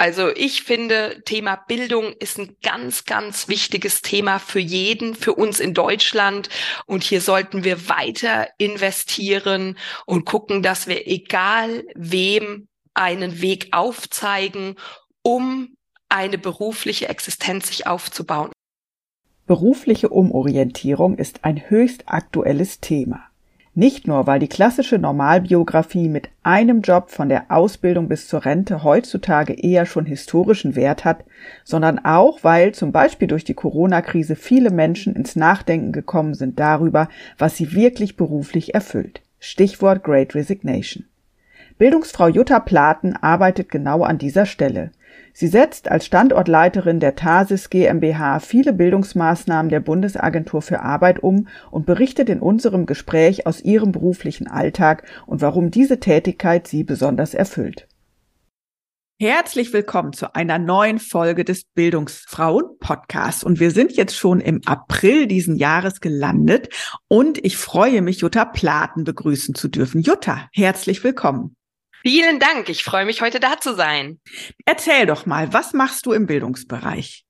Also ich finde, Thema Bildung ist ein ganz, ganz wichtiges Thema für jeden, für uns in Deutschland. Und hier sollten wir weiter investieren und gucken, dass wir egal wem einen Weg aufzeigen, um eine berufliche Existenz sich aufzubauen. Berufliche Umorientierung ist ein höchst aktuelles Thema. Nicht nur, weil die klassische Normalbiografie mit einem Job von der Ausbildung bis zur Rente heutzutage eher schon historischen Wert hat, sondern auch, weil zum Beispiel durch die Corona-Krise viele Menschen ins Nachdenken gekommen sind darüber, was sie wirklich beruflich erfüllt. Stichwort Great Resignation. Bildungsfrau Jutta Platen arbeitet genau an dieser Stelle. Sie setzt als Standortleiterin der TASIS GmbH viele Bildungsmaßnahmen der Bundesagentur für Arbeit um und berichtet in unserem Gespräch aus ihrem beruflichen Alltag und warum diese Tätigkeit sie besonders erfüllt. Herzlich willkommen zu einer neuen Folge des Bildungsfrauen Podcasts. Und wir sind jetzt schon im April diesen Jahres gelandet und ich freue mich, Jutta Platen begrüßen zu dürfen. Jutta, herzlich willkommen. Vielen Dank. Ich freue mich, heute da zu sein. Erzähl doch mal, was machst du im Bildungsbereich?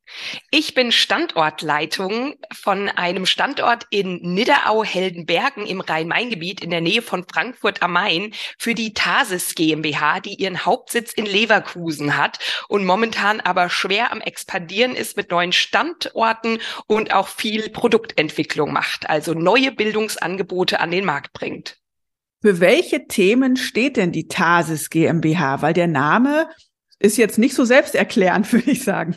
Ich bin Standortleitung von einem Standort in Nidderau-Heldenbergen im Rhein-Main-Gebiet in der Nähe von Frankfurt am Main für die Tasis GmbH, die ihren Hauptsitz in Leverkusen hat und momentan aber schwer am expandieren ist mit neuen Standorten und auch viel Produktentwicklung macht, also neue Bildungsangebote an den Markt bringt. Für welche Themen steht denn die Tasis GmbH? Weil der Name ist jetzt nicht so selbsterklärend, würde ich sagen.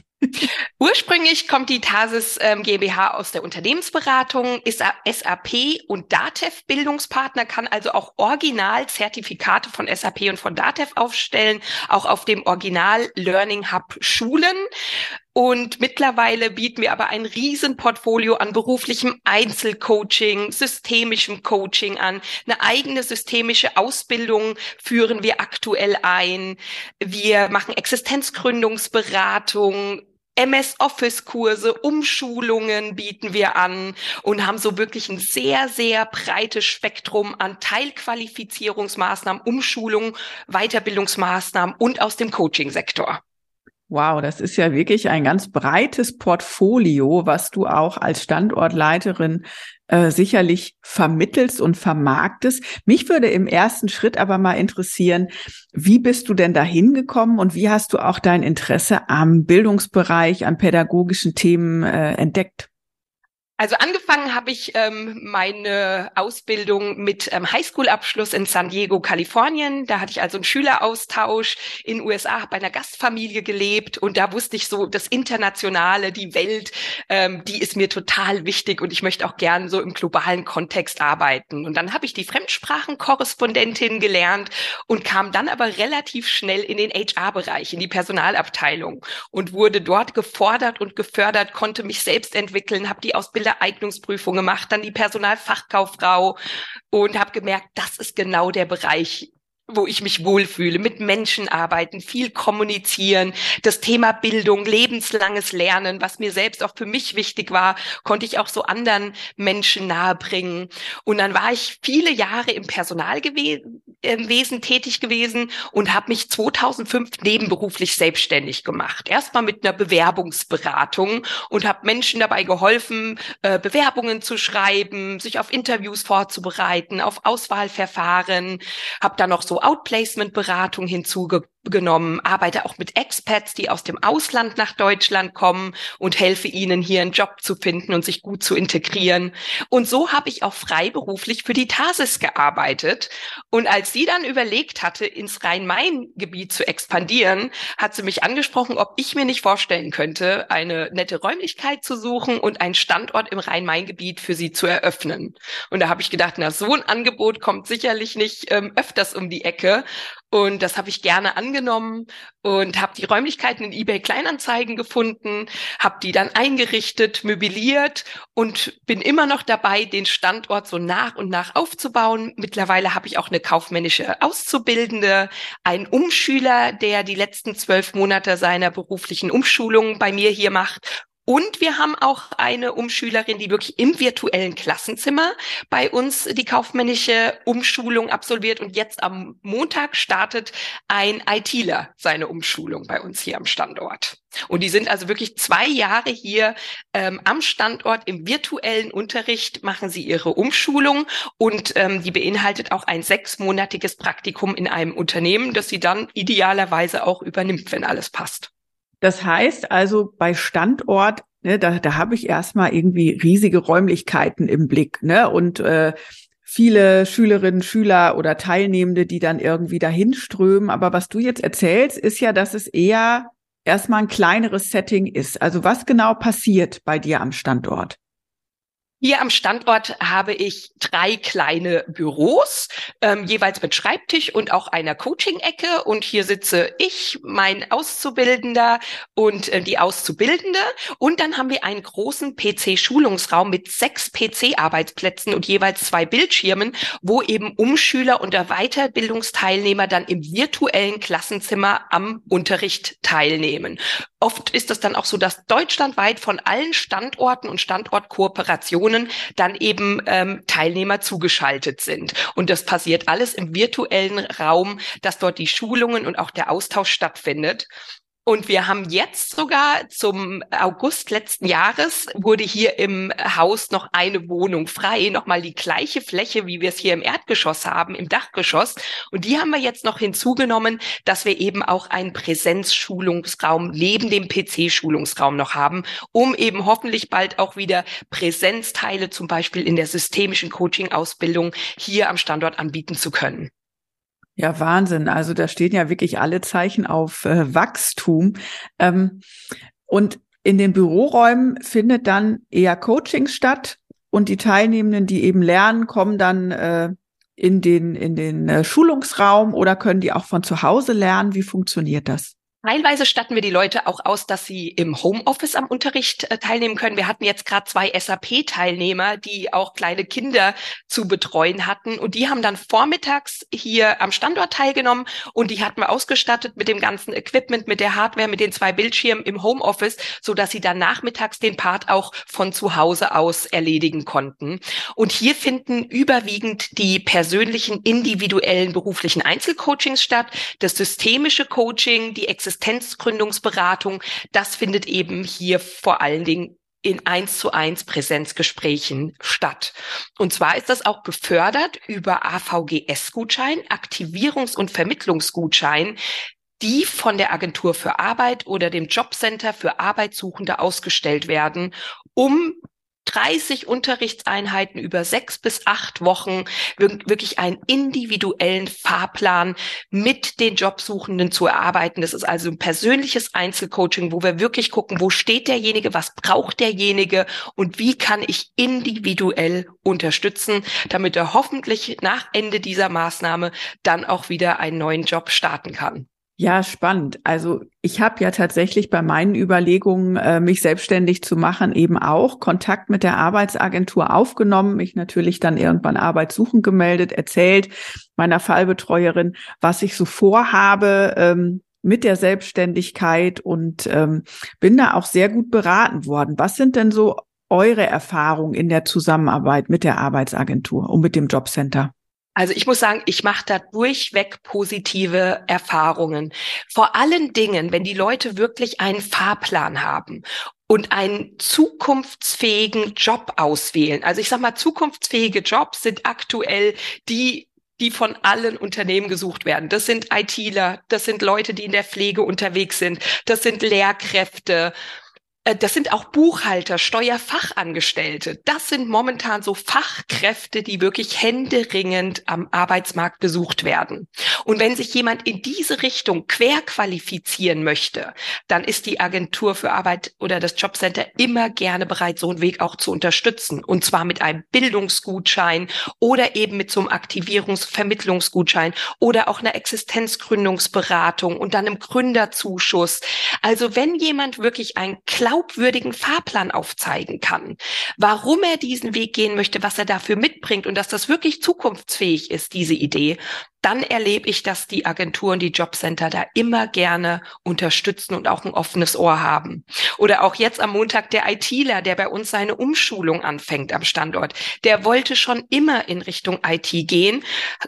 Ursprünglich kommt die Tasis ähm, GmbH aus der Unternehmensberatung, ist SAP und DATEV Bildungspartner, kann also auch Original-Zertifikate von SAP und von DATEV aufstellen, auch auf dem Original Learning Hub Schulen. Und mittlerweile bieten wir aber ein Riesenportfolio an beruflichem Einzelcoaching, systemischem Coaching an. Eine eigene systemische Ausbildung führen wir aktuell ein. Wir machen Existenzgründungsberatung, MS Office Kurse, Umschulungen bieten wir an und haben so wirklich ein sehr, sehr breites Spektrum an Teilqualifizierungsmaßnahmen, Umschulungen, Weiterbildungsmaßnahmen und aus dem Coaching-Sektor. Wow, das ist ja wirklich ein ganz breites Portfolio, was du auch als Standortleiterin äh, sicherlich vermittelst und vermarktest. Mich würde im ersten Schritt aber mal interessieren, wie bist du denn da hingekommen und wie hast du auch dein Interesse am Bildungsbereich, an pädagogischen Themen äh, entdeckt? Also angefangen habe ich ähm, meine Ausbildung mit ähm, Highschool-Abschluss in San Diego, Kalifornien. Da hatte ich also einen Schüleraustausch in USA, habe bei einer Gastfamilie gelebt und da wusste ich so, das Internationale, die Welt, ähm, die ist mir total wichtig und ich möchte auch gern so im globalen Kontext arbeiten. Und dann habe ich die Fremdsprachenkorrespondentin gelernt und kam dann aber relativ schnell in den HR-Bereich, in die Personalabteilung und wurde dort gefordert und gefördert, konnte mich selbst entwickeln, habe die Ausbildung Eignungsprüfung gemacht, dann die Personalfachkauffrau und habe gemerkt, das ist genau der Bereich, wo ich mich wohlfühle, mit Menschen arbeiten, viel kommunizieren, das Thema Bildung, lebenslanges Lernen, was mir selbst auch für mich wichtig war, konnte ich auch so anderen Menschen nahebringen. Und dann war ich viele Jahre im Personalwesen äh, tätig gewesen und habe mich 2005 nebenberuflich selbstständig gemacht. Erstmal mit einer Bewerbungsberatung und habe Menschen dabei geholfen, äh, Bewerbungen zu schreiben, sich auf Interviews vorzubereiten, auf Auswahlverfahren, habe dann noch so Outplacement-Beratung hinzuge genommen, arbeite auch mit Expats, die aus dem Ausland nach Deutschland kommen und helfe ihnen hier einen Job zu finden und sich gut zu integrieren. Und so habe ich auch freiberuflich für die Tasis gearbeitet. Und als sie dann überlegt hatte, ins Rhein-Main-Gebiet zu expandieren, hat sie mich angesprochen, ob ich mir nicht vorstellen könnte, eine nette Räumlichkeit zu suchen und einen Standort im Rhein-Main-Gebiet für sie zu eröffnen. Und da habe ich gedacht, na, so ein Angebot kommt sicherlich nicht ähm, öfters um die Ecke. Und das habe ich gerne angenommen und habe die Räumlichkeiten in eBay Kleinanzeigen gefunden, habe die dann eingerichtet, möbliert und bin immer noch dabei, den Standort so nach und nach aufzubauen. Mittlerweile habe ich auch eine kaufmännische Auszubildende, einen Umschüler, der die letzten zwölf Monate seiner beruflichen Umschulung bei mir hier macht und wir haben auch eine Umschülerin, die wirklich im virtuellen Klassenzimmer bei uns die kaufmännische Umschulung absolviert. Und jetzt am Montag startet ein ITler seine Umschulung bei uns hier am Standort. Und die sind also wirklich zwei Jahre hier ähm, am Standort im virtuellen Unterricht, machen sie ihre Umschulung und ähm, die beinhaltet auch ein sechsmonatiges Praktikum in einem Unternehmen, das sie dann idealerweise auch übernimmt, wenn alles passt. Das heißt also bei Standort, ne, da, da habe ich erstmal irgendwie riesige Räumlichkeiten im Blick, ne? Und äh, viele Schülerinnen, Schüler oder Teilnehmende, die dann irgendwie dahin strömen. Aber was du jetzt erzählst, ist ja, dass es eher erstmal ein kleineres Setting ist. Also was genau passiert bei dir am Standort? Hier am Standort habe ich drei kleine Büros, ähm, jeweils mit Schreibtisch und auch einer Coaching-Ecke. Und hier sitze ich, mein Auszubildender und äh, die Auszubildende. Und dann haben wir einen großen PC-Schulungsraum mit sechs PC-Arbeitsplätzen und jeweils zwei Bildschirmen, wo eben Umschüler und Weiterbildungsteilnehmer dann im virtuellen Klassenzimmer am Unterricht teilnehmen. Oft ist es dann auch so, dass deutschlandweit von allen Standorten und Standortkooperationen dann eben ähm, Teilnehmer zugeschaltet sind. Und das passiert alles im virtuellen Raum, dass dort die Schulungen und auch der Austausch stattfindet. Und wir haben jetzt sogar zum August letzten Jahres wurde hier im Haus noch eine Wohnung frei, nochmal die gleiche Fläche, wie wir es hier im Erdgeschoss haben, im Dachgeschoss. Und die haben wir jetzt noch hinzugenommen, dass wir eben auch einen Präsenzschulungsraum neben dem PC-Schulungsraum noch haben, um eben hoffentlich bald auch wieder Präsenzteile zum Beispiel in der systemischen Coaching-Ausbildung hier am Standort anbieten zu können. Ja, Wahnsinn. Also da stehen ja wirklich alle Zeichen auf äh, Wachstum. Ähm, und in den Büroräumen findet dann eher Coaching statt und die Teilnehmenden, die eben lernen, kommen dann äh, in den, in den äh, Schulungsraum oder können die auch von zu Hause lernen? Wie funktioniert das? Teilweise statten wir die Leute auch aus, dass sie im Homeoffice am Unterricht äh, teilnehmen können. Wir hatten jetzt gerade zwei SAP-Teilnehmer, die auch kleine Kinder zu betreuen hatten. Und die haben dann vormittags hier am Standort teilgenommen und die hatten wir ausgestattet mit dem ganzen Equipment, mit der Hardware, mit den zwei Bildschirmen im Homeoffice, so sie dann nachmittags den Part auch von zu Hause aus erledigen konnten. Und hier finden überwiegend die persönlichen, individuellen beruflichen Einzelcoachings statt, das systemische Coaching, die Existenz Existenzgründungsberatung, das findet eben hier vor allen Dingen in eins zu eins Präsenzgesprächen statt. Und zwar ist das auch gefördert über AVGS-Gutschein, Aktivierungs- und Vermittlungsgutschein, die von der Agentur für Arbeit oder dem Jobcenter für Arbeitssuchende ausgestellt werden, um 30 Unterrichtseinheiten über sechs bis acht Wochen wirklich einen individuellen Fahrplan mit den Jobsuchenden zu erarbeiten. Das ist also ein persönliches Einzelcoaching, wo wir wirklich gucken, wo steht derjenige, was braucht derjenige und wie kann ich individuell unterstützen, damit er hoffentlich nach Ende dieser Maßnahme dann auch wieder einen neuen Job starten kann. Ja, spannend. Also ich habe ja tatsächlich bei meinen Überlegungen, äh, mich selbstständig zu machen, eben auch Kontakt mit der Arbeitsagentur aufgenommen, mich natürlich dann irgendwann arbeitssuchend gemeldet, erzählt meiner Fallbetreuerin, was ich so vorhabe ähm, mit der Selbstständigkeit und ähm, bin da auch sehr gut beraten worden. Was sind denn so eure Erfahrungen in der Zusammenarbeit mit der Arbeitsagentur und mit dem Jobcenter? Also ich muss sagen, ich mache da durchweg positive Erfahrungen. Vor allen Dingen, wenn die Leute wirklich einen Fahrplan haben und einen zukunftsfähigen Job auswählen. Also ich sage mal, zukunftsfähige Jobs sind aktuell die die von allen Unternehmen gesucht werden. Das sind ITler, das sind Leute, die in der Pflege unterwegs sind, das sind Lehrkräfte, das sind auch Buchhalter, Steuerfachangestellte. Das sind momentan so Fachkräfte, die wirklich händeringend am Arbeitsmarkt gesucht werden. Und wenn sich jemand in diese Richtung querqualifizieren möchte, dann ist die Agentur für Arbeit oder das Jobcenter immer gerne bereit, so einen Weg auch zu unterstützen. Und zwar mit einem Bildungsgutschein oder eben mit so einem Aktivierungsvermittlungsgutschein oder auch einer Existenzgründungsberatung und dann einem Gründerzuschuss. Also wenn jemand wirklich ein glaubwürdigen Fahrplan aufzeigen kann, warum er diesen Weg gehen möchte, was er dafür mitbringt und dass das wirklich zukunftsfähig ist, diese Idee, dann erlebe ich, dass die Agenturen, die Jobcenter da immer gerne unterstützen und auch ein offenes Ohr haben. Oder auch jetzt am Montag der ITler, der bei uns seine Umschulung anfängt am Standort. Der wollte schon immer in Richtung IT gehen,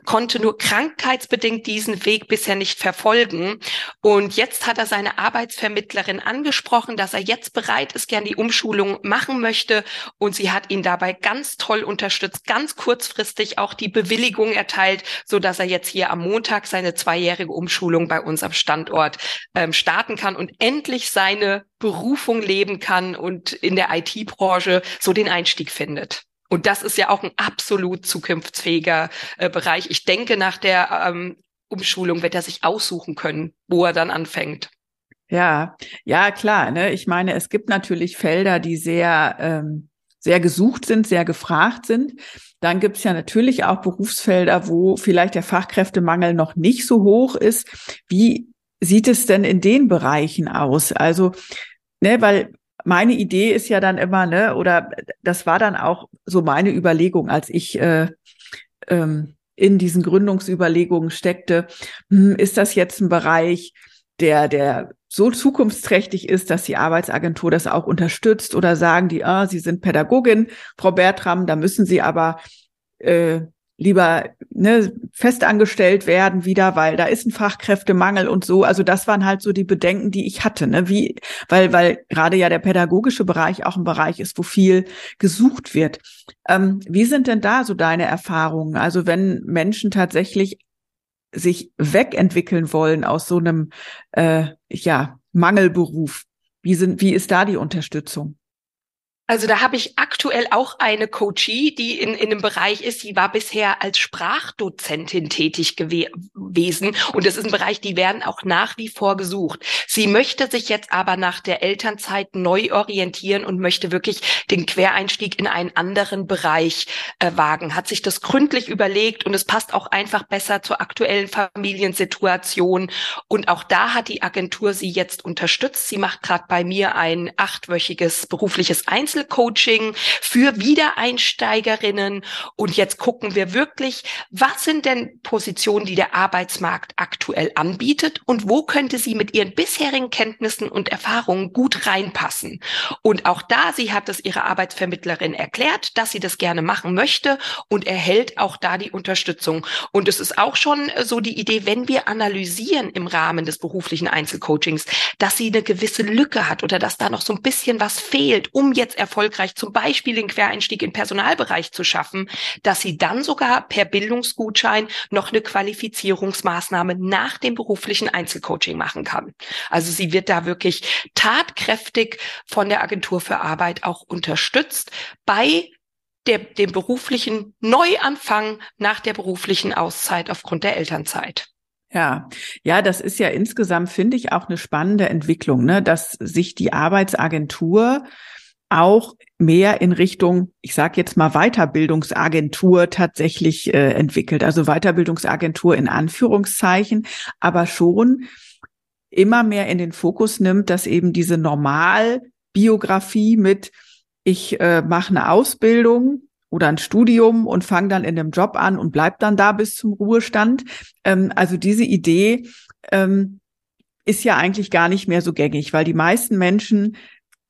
konnte nur krankheitsbedingt diesen Weg bisher nicht verfolgen. Und jetzt hat er seine Arbeitsvermittlerin angesprochen, dass er jetzt bereit ist, gern die Umschulung machen möchte. Und sie hat ihn dabei ganz toll unterstützt, ganz kurzfristig auch die Bewilligung erteilt, so dass er jetzt jetzt hier am Montag seine zweijährige Umschulung bei uns am Standort ähm, starten kann und endlich seine Berufung leben kann und in der IT-Branche so den Einstieg findet. Und das ist ja auch ein absolut zukunftsfähiger äh, Bereich. Ich denke, nach der ähm, Umschulung wird er sich aussuchen können, wo er dann anfängt. Ja, ja, klar. Ne? Ich meine, es gibt natürlich Felder, die sehr, ähm, sehr gesucht sind, sehr gefragt sind. Dann gibt es ja natürlich auch Berufsfelder, wo vielleicht der Fachkräftemangel noch nicht so hoch ist. Wie sieht es denn in den Bereichen aus? Also, ne, weil meine Idee ist ja dann immer, ne, oder das war dann auch so meine Überlegung, als ich äh, ähm, in diesen Gründungsüberlegungen steckte, hm, ist das jetzt ein Bereich, der, der so zukunftsträchtig ist, dass die Arbeitsagentur das auch unterstützt oder sagen die, ah, Sie sind Pädagogin, Frau Bertram, da müssen Sie aber äh, lieber ne, festangestellt werden wieder, weil da ist ein Fachkräftemangel und so. Also das waren halt so die Bedenken, die ich hatte, ne? Wie, weil, weil gerade ja der pädagogische Bereich auch ein Bereich ist, wo viel gesucht wird. Ähm, wie sind denn da so deine Erfahrungen? Also wenn Menschen tatsächlich sich wegentwickeln wollen aus so einem äh, ja, Mangelberuf? Wie sind, wie ist da die Unterstützung? Also da habe ich aktuell auch eine Coachie, die in, in einem Bereich ist, die war bisher als Sprachdozentin tätig gewesen. Und das ist ein Bereich, die werden auch nach wie vor gesucht. Sie möchte sich jetzt aber nach der Elternzeit neu orientieren und möchte wirklich den Quereinstieg in einen anderen Bereich äh, wagen. Hat sich das gründlich überlegt und es passt auch einfach besser zur aktuellen Familiensituation. Und auch da hat die Agentur sie jetzt unterstützt. Sie macht gerade bei mir ein achtwöchiges berufliches Einzel Einzelcoaching für Wiedereinsteigerinnen. Und jetzt gucken wir wirklich, was sind denn Positionen, die der Arbeitsmarkt aktuell anbietet und wo könnte sie mit ihren bisherigen Kenntnissen und Erfahrungen gut reinpassen. Und auch da, sie hat es ihrer Arbeitsvermittlerin erklärt, dass sie das gerne machen möchte und erhält auch da die Unterstützung. Und es ist auch schon so die Idee, wenn wir analysieren im Rahmen des beruflichen Einzelcoachings, dass sie eine gewisse Lücke hat oder dass da noch so ein bisschen was fehlt, um jetzt erfolgreich zum Beispiel den Quereinstieg im Personalbereich zu schaffen, dass sie dann sogar per Bildungsgutschein noch eine Qualifizierungsmaßnahme nach dem beruflichen Einzelcoaching machen kann. Also sie wird da wirklich tatkräftig von der Agentur für Arbeit auch unterstützt bei der, dem beruflichen Neuanfang nach der beruflichen Auszeit aufgrund der Elternzeit. Ja, ja, das ist ja insgesamt, finde ich, auch eine spannende Entwicklung, ne, dass sich die Arbeitsagentur auch mehr in Richtung, ich sage jetzt mal Weiterbildungsagentur tatsächlich äh, entwickelt. Also Weiterbildungsagentur in Anführungszeichen, aber schon immer mehr in den Fokus nimmt, dass eben diese Normalbiografie mit ich äh, mache eine Ausbildung oder ein Studium und fange dann in dem Job an und bleib dann da bis zum Ruhestand. Ähm, also diese Idee ähm, ist ja eigentlich gar nicht mehr so gängig, weil die meisten Menschen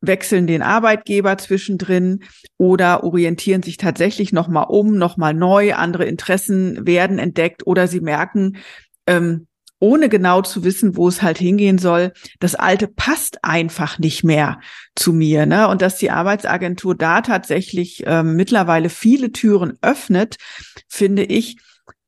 wechseln den Arbeitgeber zwischendrin oder orientieren sich tatsächlich nochmal um, nochmal neu, andere Interessen werden entdeckt oder sie merken, ähm, ohne genau zu wissen, wo es halt hingehen soll, das Alte passt einfach nicht mehr zu mir. Ne? Und dass die Arbeitsagentur da tatsächlich ähm, mittlerweile viele Türen öffnet, finde ich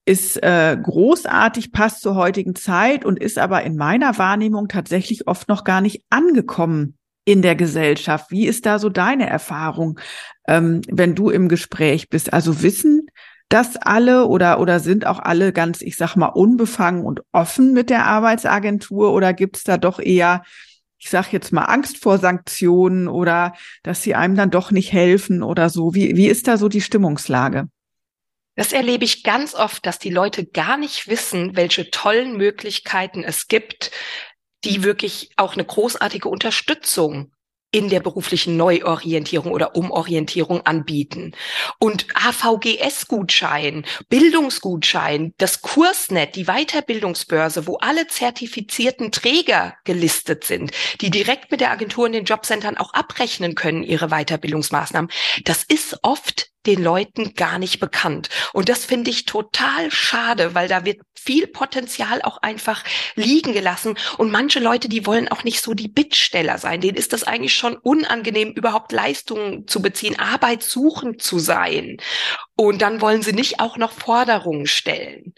ist äh, großartig, passt zur heutigen Zeit und ist aber in meiner Wahrnehmung tatsächlich oft noch gar nicht angekommen in der Gesellschaft. Wie ist da so deine Erfahrung, ähm, wenn du im Gespräch bist? Also wissen das alle oder, oder sind auch alle ganz, ich sag mal, unbefangen und offen mit der Arbeitsagentur oder gibt's da doch eher, ich sag jetzt mal, Angst vor Sanktionen oder dass sie einem dann doch nicht helfen oder so? Wie, wie ist da so die Stimmungslage? Das erlebe ich ganz oft, dass die Leute gar nicht wissen, welche tollen Möglichkeiten es gibt, die wirklich auch eine großartige Unterstützung in der beruflichen Neuorientierung oder Umorientierung anbieten. Und AVGS-Gutschein, Bildungsgutschein, das Kursnet, die Weiterbildungsbörse, wo alle zertifizierten Träger gelistet sind, die direkt mit der Agentur in den Jobcentern auch abrechnen können, ihre Weiterbildungsmaßnahmen. Das ist oft den Leuten gar nicht bekannt. Und das finde ich total schade, weil da wird viel Potenzial auch einfach liegen gelassen. Und manche Leute, die wollen auch nicht so die Bittsteller sein. Denen ist das eigentlich schon unangenehm, überhaupt Leistungen zu beziehen, Arbeit suchen zu sein. Und dann wollen sie nicht auch noch Forderungen stellen.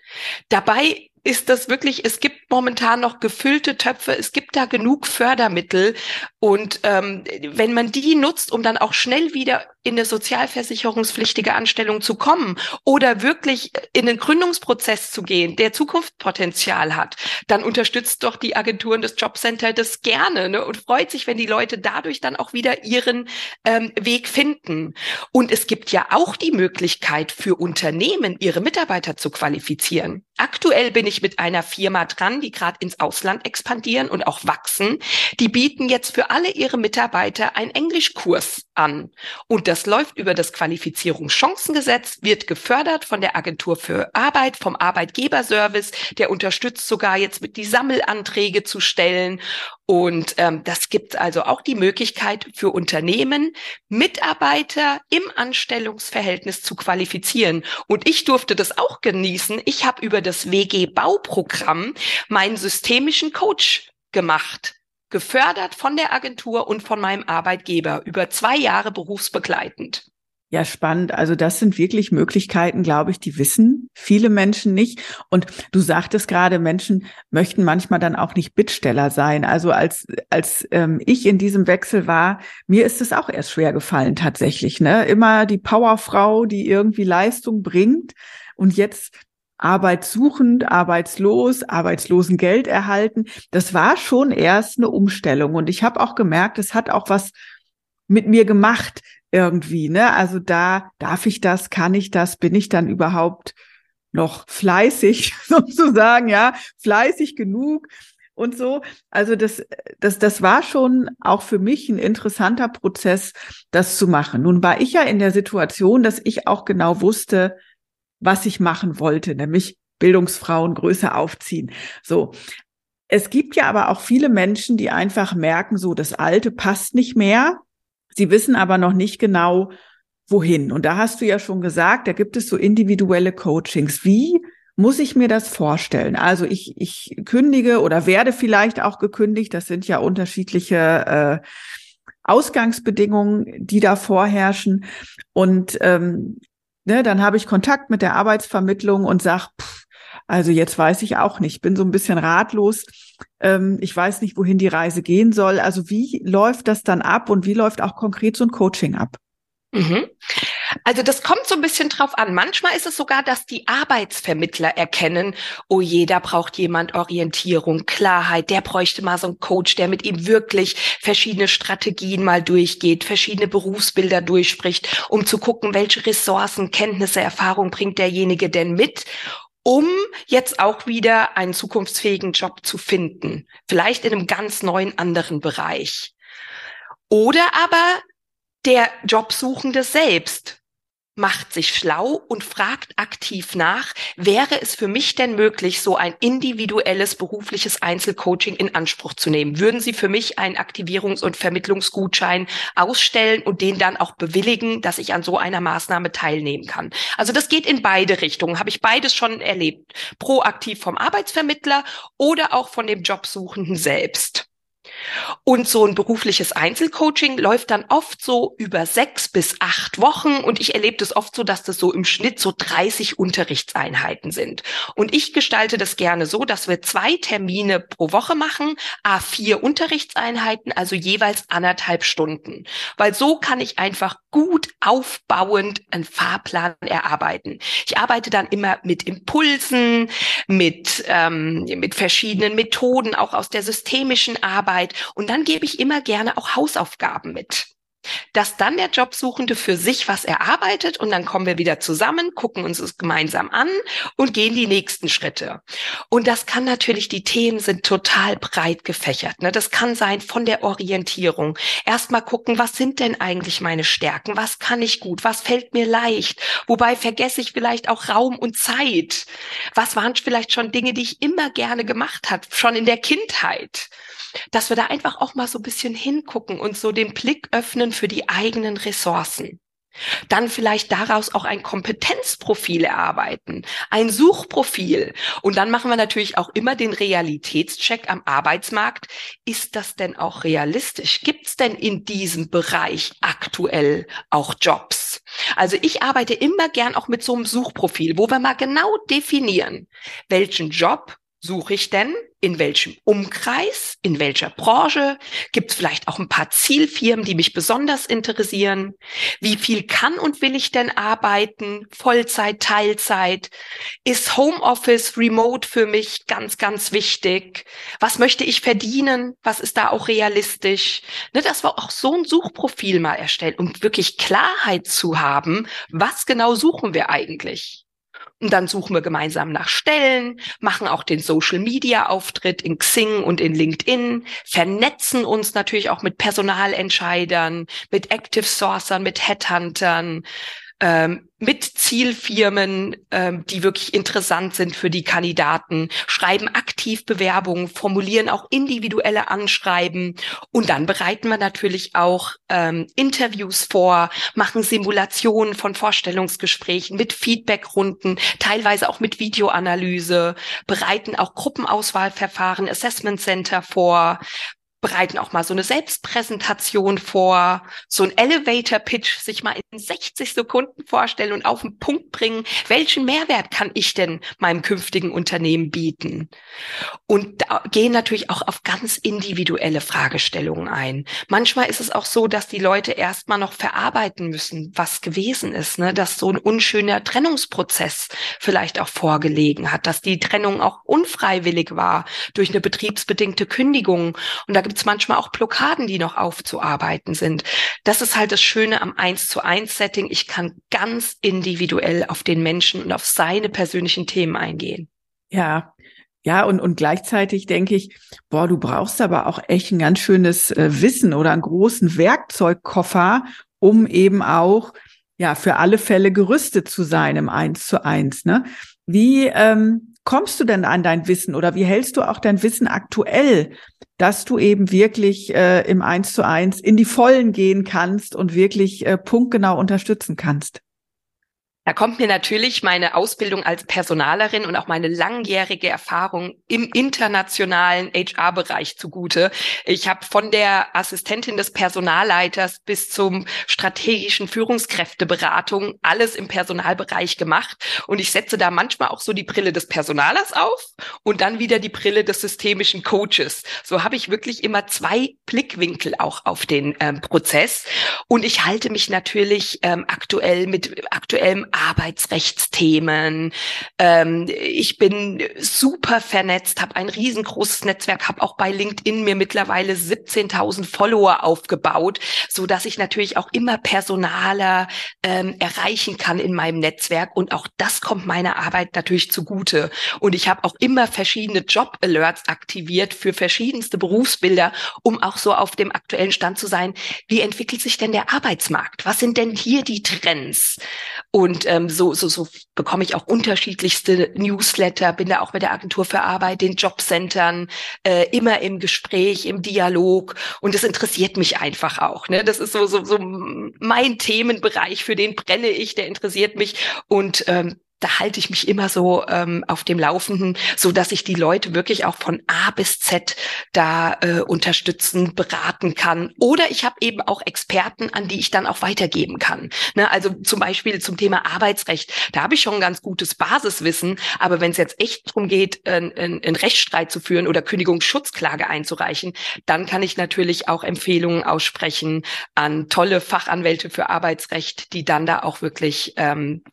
Dabei ist das wirklich, es gibt momentan noch gefüllte Töpfe, es gibt da genug Fördermittel und ähm, wenn man die nutzt, um dann auch schnell wieder in eine sozialversicherungspflichtige Anstellung zu kommen oder wirklich in den Gründungsprozess zu gehen, der Zukunftspotenzial hat, dann unterstützt doch die Agenturen des Jobcenter das gerne ne, und freut sich, wenn die Leute dadurch dann auch wieder ihren ähm, Weg finden. Und es gibt ja auch die Möglichkeit für Unternehmen, ihre Mitarbeiter zu qualifizieren. Aktuell bin ich mit einer Firma dran, die gerade ins Ausland expandieren und auch wachsen. Die bieten jetzt für alle ihre Mitarbeiter einen Englischkurs an. Und das läuft über das Qualifizierungschancengesetz, wird gefördert von der Agentur für Arbeit, vom Arbeitgeberservice. Der unterstützt sogar jetzt mit die Sammelanträge zu stellen. Und ähm, das gibt also auch die Möglichkeit für Unternehmen, Mitarbeiter im Anstellungsverhältnis zu qualifizieren. Und ich durfte das auch genießen. Ich habe über das WG-Bauprogramm meinen systemischen Coach gemacht gefördert von der Agentur und von meinem Arbeitgeber über zwei Jahre berufsbegleitend. Ja, spannend. Also das sind wirklich Möglichkeiten, glaube ich, die wissen viele Menschen nicht. Und du sagtest gerade, Menschen möchten manchmal dann auch nicht Bittsteller sein. Also als als ähm, ich in diesem Wechsel war, mir ist es auch erst schwer gefallen tatsächlich. Ne, immer die Powerfrau, die irgendwie Leistung bringt. Und jetzt arbeitssuchend, arbeitslos, Arbeitslosengeld erhalten. Das war schon erst eine Umstellung und ich habe auch gemerkt, es hat auch was mit mir gemacht irgendwie, ne? Also da darf ich das, kann ich das, bin ich dann überhaupt noch fleißig sozusagen, ja, fleißig genug und so. Also das, das, das war schon auch für mich ein interessanter Prozess, das zu machen. Nun war ich ja in der Situation, dass ich auch genau wusste, was ich machen wollte, nämlich Bildungsfrauen größer aufziehen. So. Es gibt ja aber auch viele Menschen, die einfach merken, so das Alte passt nicht mehr. Sie wissen aber noch nicht genau, wohin. Und da hast du ja schon gesagt, da gibt es so individuelle Coachings. Wie muss ich mir das vorstellen? Also ich, ich kündige oder werde vielleicht auch gekündigt. Das sind ja unterschiedliche äh, Ausgangsbedingungen, die da vorherrschen. Und ähm, ne, dann habe ich Kontakt mit der Arbeitsvermittlung und sag, pff, also jetzt weiß ich auch nicht, bin so ein bisschen ratlos. Ähm, ich weiß nicht, wohin die Reise gehen soll. Also wie läuft das dann ab und wie läuft auch konkret so ein Coaching ab? Mhm. Also das kommt so ein bisschen drauf an. Manchmal ist es sogar, dass die Arbeitsvermittler erkennen, oh je, da braucht jemand Orientierung, Klarheit, der bräuchte mal so einen Coach, der mit ihm wirklich verschiedene Strategien mal durchgeht, verschiedene Berufsbilder durchspricht, um zu gucken, welche Ressourcen, Kenntnisse, Erfahrung bringt derjenige denn mit um jetzt auch wieder einen zukunftsfähigen Job zu finden. Vielleicht in einem ganz neuen anderen Bereich. Oder aber der Jobsuchende selbst macht sich schlau und fragt aktiv nach, wäre es für mich denn möglich, so ein individuelles berufliches Einzelcoaching in Anspruch zu nehmen? Würden Sie für mich einen Aktivierungs- und Vermittlungsgutschein ausstellen und den dann auch bewilligen, dass ich an so einer Maßnahme teilnehmen kann? Also das geht in beide Richtungen, habe ich beides schon erlebt. Proaktiv vom Arbeitsvermittler oder auch von dem Jobsuchenden selbst. Und so ein berufliches Einzelcoaching läuft dann oft so über sechs bis acht Wochen. Und ich erlebe das oft so, dass das so im Schnitt so 30 Unterrichtseinheiten sind. Und ich gestalte das gerne so, dass wir zwei Termine pro Woche machen, a vier Unterrichtseinheiten, also jeweils anderthalb Stunden. Weil so kann ich einfach gut aufbauend einen Fahrplan erarbeiten. Ich arbeite dann immer mit Impulsen, mit, ähm, mit verschiedenen Methoden, auch aus der systemischen Arbeit. Und dann gebe ich immer gerne auch Hausaufgaben mit dass dann der Jobsuchende für sich was erarbeitet und dann kommen wir wieder zusammen, gucken uns es gemeinsam an und gehen die nächsten Schritte. Und das kann natürlich, die Themen sind total breit gefächert. Ne? Das kann sein von der Orientierung. Erstmal gucken, was sind denn eigentlich meine Stärken? Was kann ich gut? Was fällt mir leicht? Wobei vergesse ich vielleicht auch Raum und Zeit. Was waren vielleicht schon Dinge, die ich immer gerne gemacht habe, schon in der Kindheit? Dass wir da einfach auch mal so ein bisschen hingucken und so den Blick öffnen für die eigenen Ressourcen. Dann vielleicht daraus auch ein Kompetenzprofil erarbeiten, ein Suchprofil. Und dann machen wir natürlich auch immer den Realitätscheck am Arbeitsmarkt. Ist das denn auch realistisch? Gibt es denn in diesem Bereich aktuell auch Jobs? Also ich arbeite immer gern auch mit so einem Suchprofil, wo wir mal genau definieren, welchen Job suche ich denn? In welchem Umkreis? In welcher Branche? Gibt es vielleicht auch ein paar Zielfirmen, die mich besonders interessieren? Wie viel kann und will ich denn arbeiten? Vollzeit, Teilzeit? Ist Homeoffice, Remote für mich ganz, ganz wichtig? Was möchte ich verdienen? Was ist da auch realistisch? Ne, dass wir auch so ein Suchprofil mal erstellen, um wirklich Klarheit zu haben, was genau suchen wir eigentlich? Und dann suchen wir gemeinsam nach Stellen, machen auch den Social Media Auftritt in Xing und in LinkedIn, vernetzen uns natürlich auch mit Personalentscheidern, mit Active Sourcern, mit Headhuntern, ähm, mit Zielfirmen, ähm, die wirklich interessant sind für die Kandidaten, schreiben aktiv Bewerbungen, formulieren auch individuelle Anschreiben und dann bereiten wir natürlich auch ähm, Interviews vor, machen Simulationen von Vorstellungsgesprächen mit Feedbackrunden, teilweise auch mit Videoanalyse, bereiten auch Gruppenauswahlverfahren, Assessment Center vor, bereiten auch mal so eine Selbstpräsentation vor, so ein Elevator-Pitch, sich mal in 60 Sekunden vorstellen und auf den Punkt bringen, welchen Mehrwert kann ich denn meinem künftigen Unternehmen bieten? Und da gehen natürlich auch auf ganz individuelle Fragestellungen ein. Manchmal ist es auch so, dass die Leute erstmal noch verarbeiten müssen, was gewesen ist, ne? dass so ein unschöner Trennungsprozess vielleicht auch vorgelegen hat, dass die Trennung auch unfreiwillig war durch eine betriebsbedingte Kündigung. Und da gibt es manchmal auch Blockaden, die noch aufzuarbeiten sind. Das ist halt das Schöne am Eins zu eins Setting. Ich kann ganz individuell auf den Menschen und auf seine persönlichen Themen eingehen. Ja, ja, und, und gleichzeitig denke ich, boah, du brauchst aber auch echt ein ganz schönes äh, Wissen oder einen großen Werkzeugkoffer, um eben auch ja für alle Fälle gerüstet zu sein im Eins zu eins. Ne? Wie ähm, kommst du denn an dein Wissen oder wie hältst du auch dein Wissen aktuell? dass du eben wirklich äh, im Eins zu eins in die Vollen gehen kannst und wirklich äh, punktgenau unterstützen kannst. Da kommt mir natürlich meine Ausbildung als Personalerin und auch meine langjährige Erfahrung im internationalen HR-Bereich zugute. Ich habe von der Assistentin des Personalleiters bis zum strategischen Führungskräfteberatung alles im Personalbereich gemacht. Und ich setze da manchmal auch so die Brille des Personalers auf und dann wieder die Brille des systemischen Coaches. So habe ich wirklich immer zwei Blickwinkel auch auf den ähm, Prozess. Und ich halte mich natürlich ähm, aktuell mit aktuellem Arbeitsrechtsthemen. Ähm, ich bin super vernetzt, habe ein riesengroßes Netzwerk, habe auch bei LinkedIn mir mittlerweile 17.000 Follower aufgebaut, so dass ich natürlich auch immer Personaler ähm, erreichen kann in meinem Netzwerk. Und auch das kommt meiner Arbeit natürlich zugute. Und ich habe auch immer verschiedene Job-Alerts aktiviert für verschiedenste Berufsbilder, um auch so auf dem aktuellen Stand zu sein. Wie entwickelt sich denn der Arbeitsmarkt? Was sind denn hier die Trends? Und ähm, so, so, so bekomme ich auch unterschiedlichste Newsletter, bin da auch mit der Agentur für Arbeit, den Jobcentern, äh, immer im Gespräch, im Dialog. Und das interessiert mich einfach auch. Ne? Das ist so, so, so mein Themenbereich, für den brenne ich, der interessiert mich. Und ähm, da halte ich mich immer so ähm, auf dem Laufenden, so dass ich die Leute wirklich auch von A bis Z da äh, unterstützen, beraten kann. Oder ich habe eben auch Experten, an die ich dann auch weitergeben kann. Ne? Also zum Beispiel zum Thema Arbeitsrecht, da habe ich schon ein ganz gutes Basiswissen. Aber wenn es jetzt echt darum geht, einen ein Rechtsstreit zu führen oder Kündigungsschutzklage einzureichen, dann kann ich natürlich auch Empfehlungen aussprechen an tolle Fachanwälte für Arbeitsrecht, die dann da auch wirklich ähm,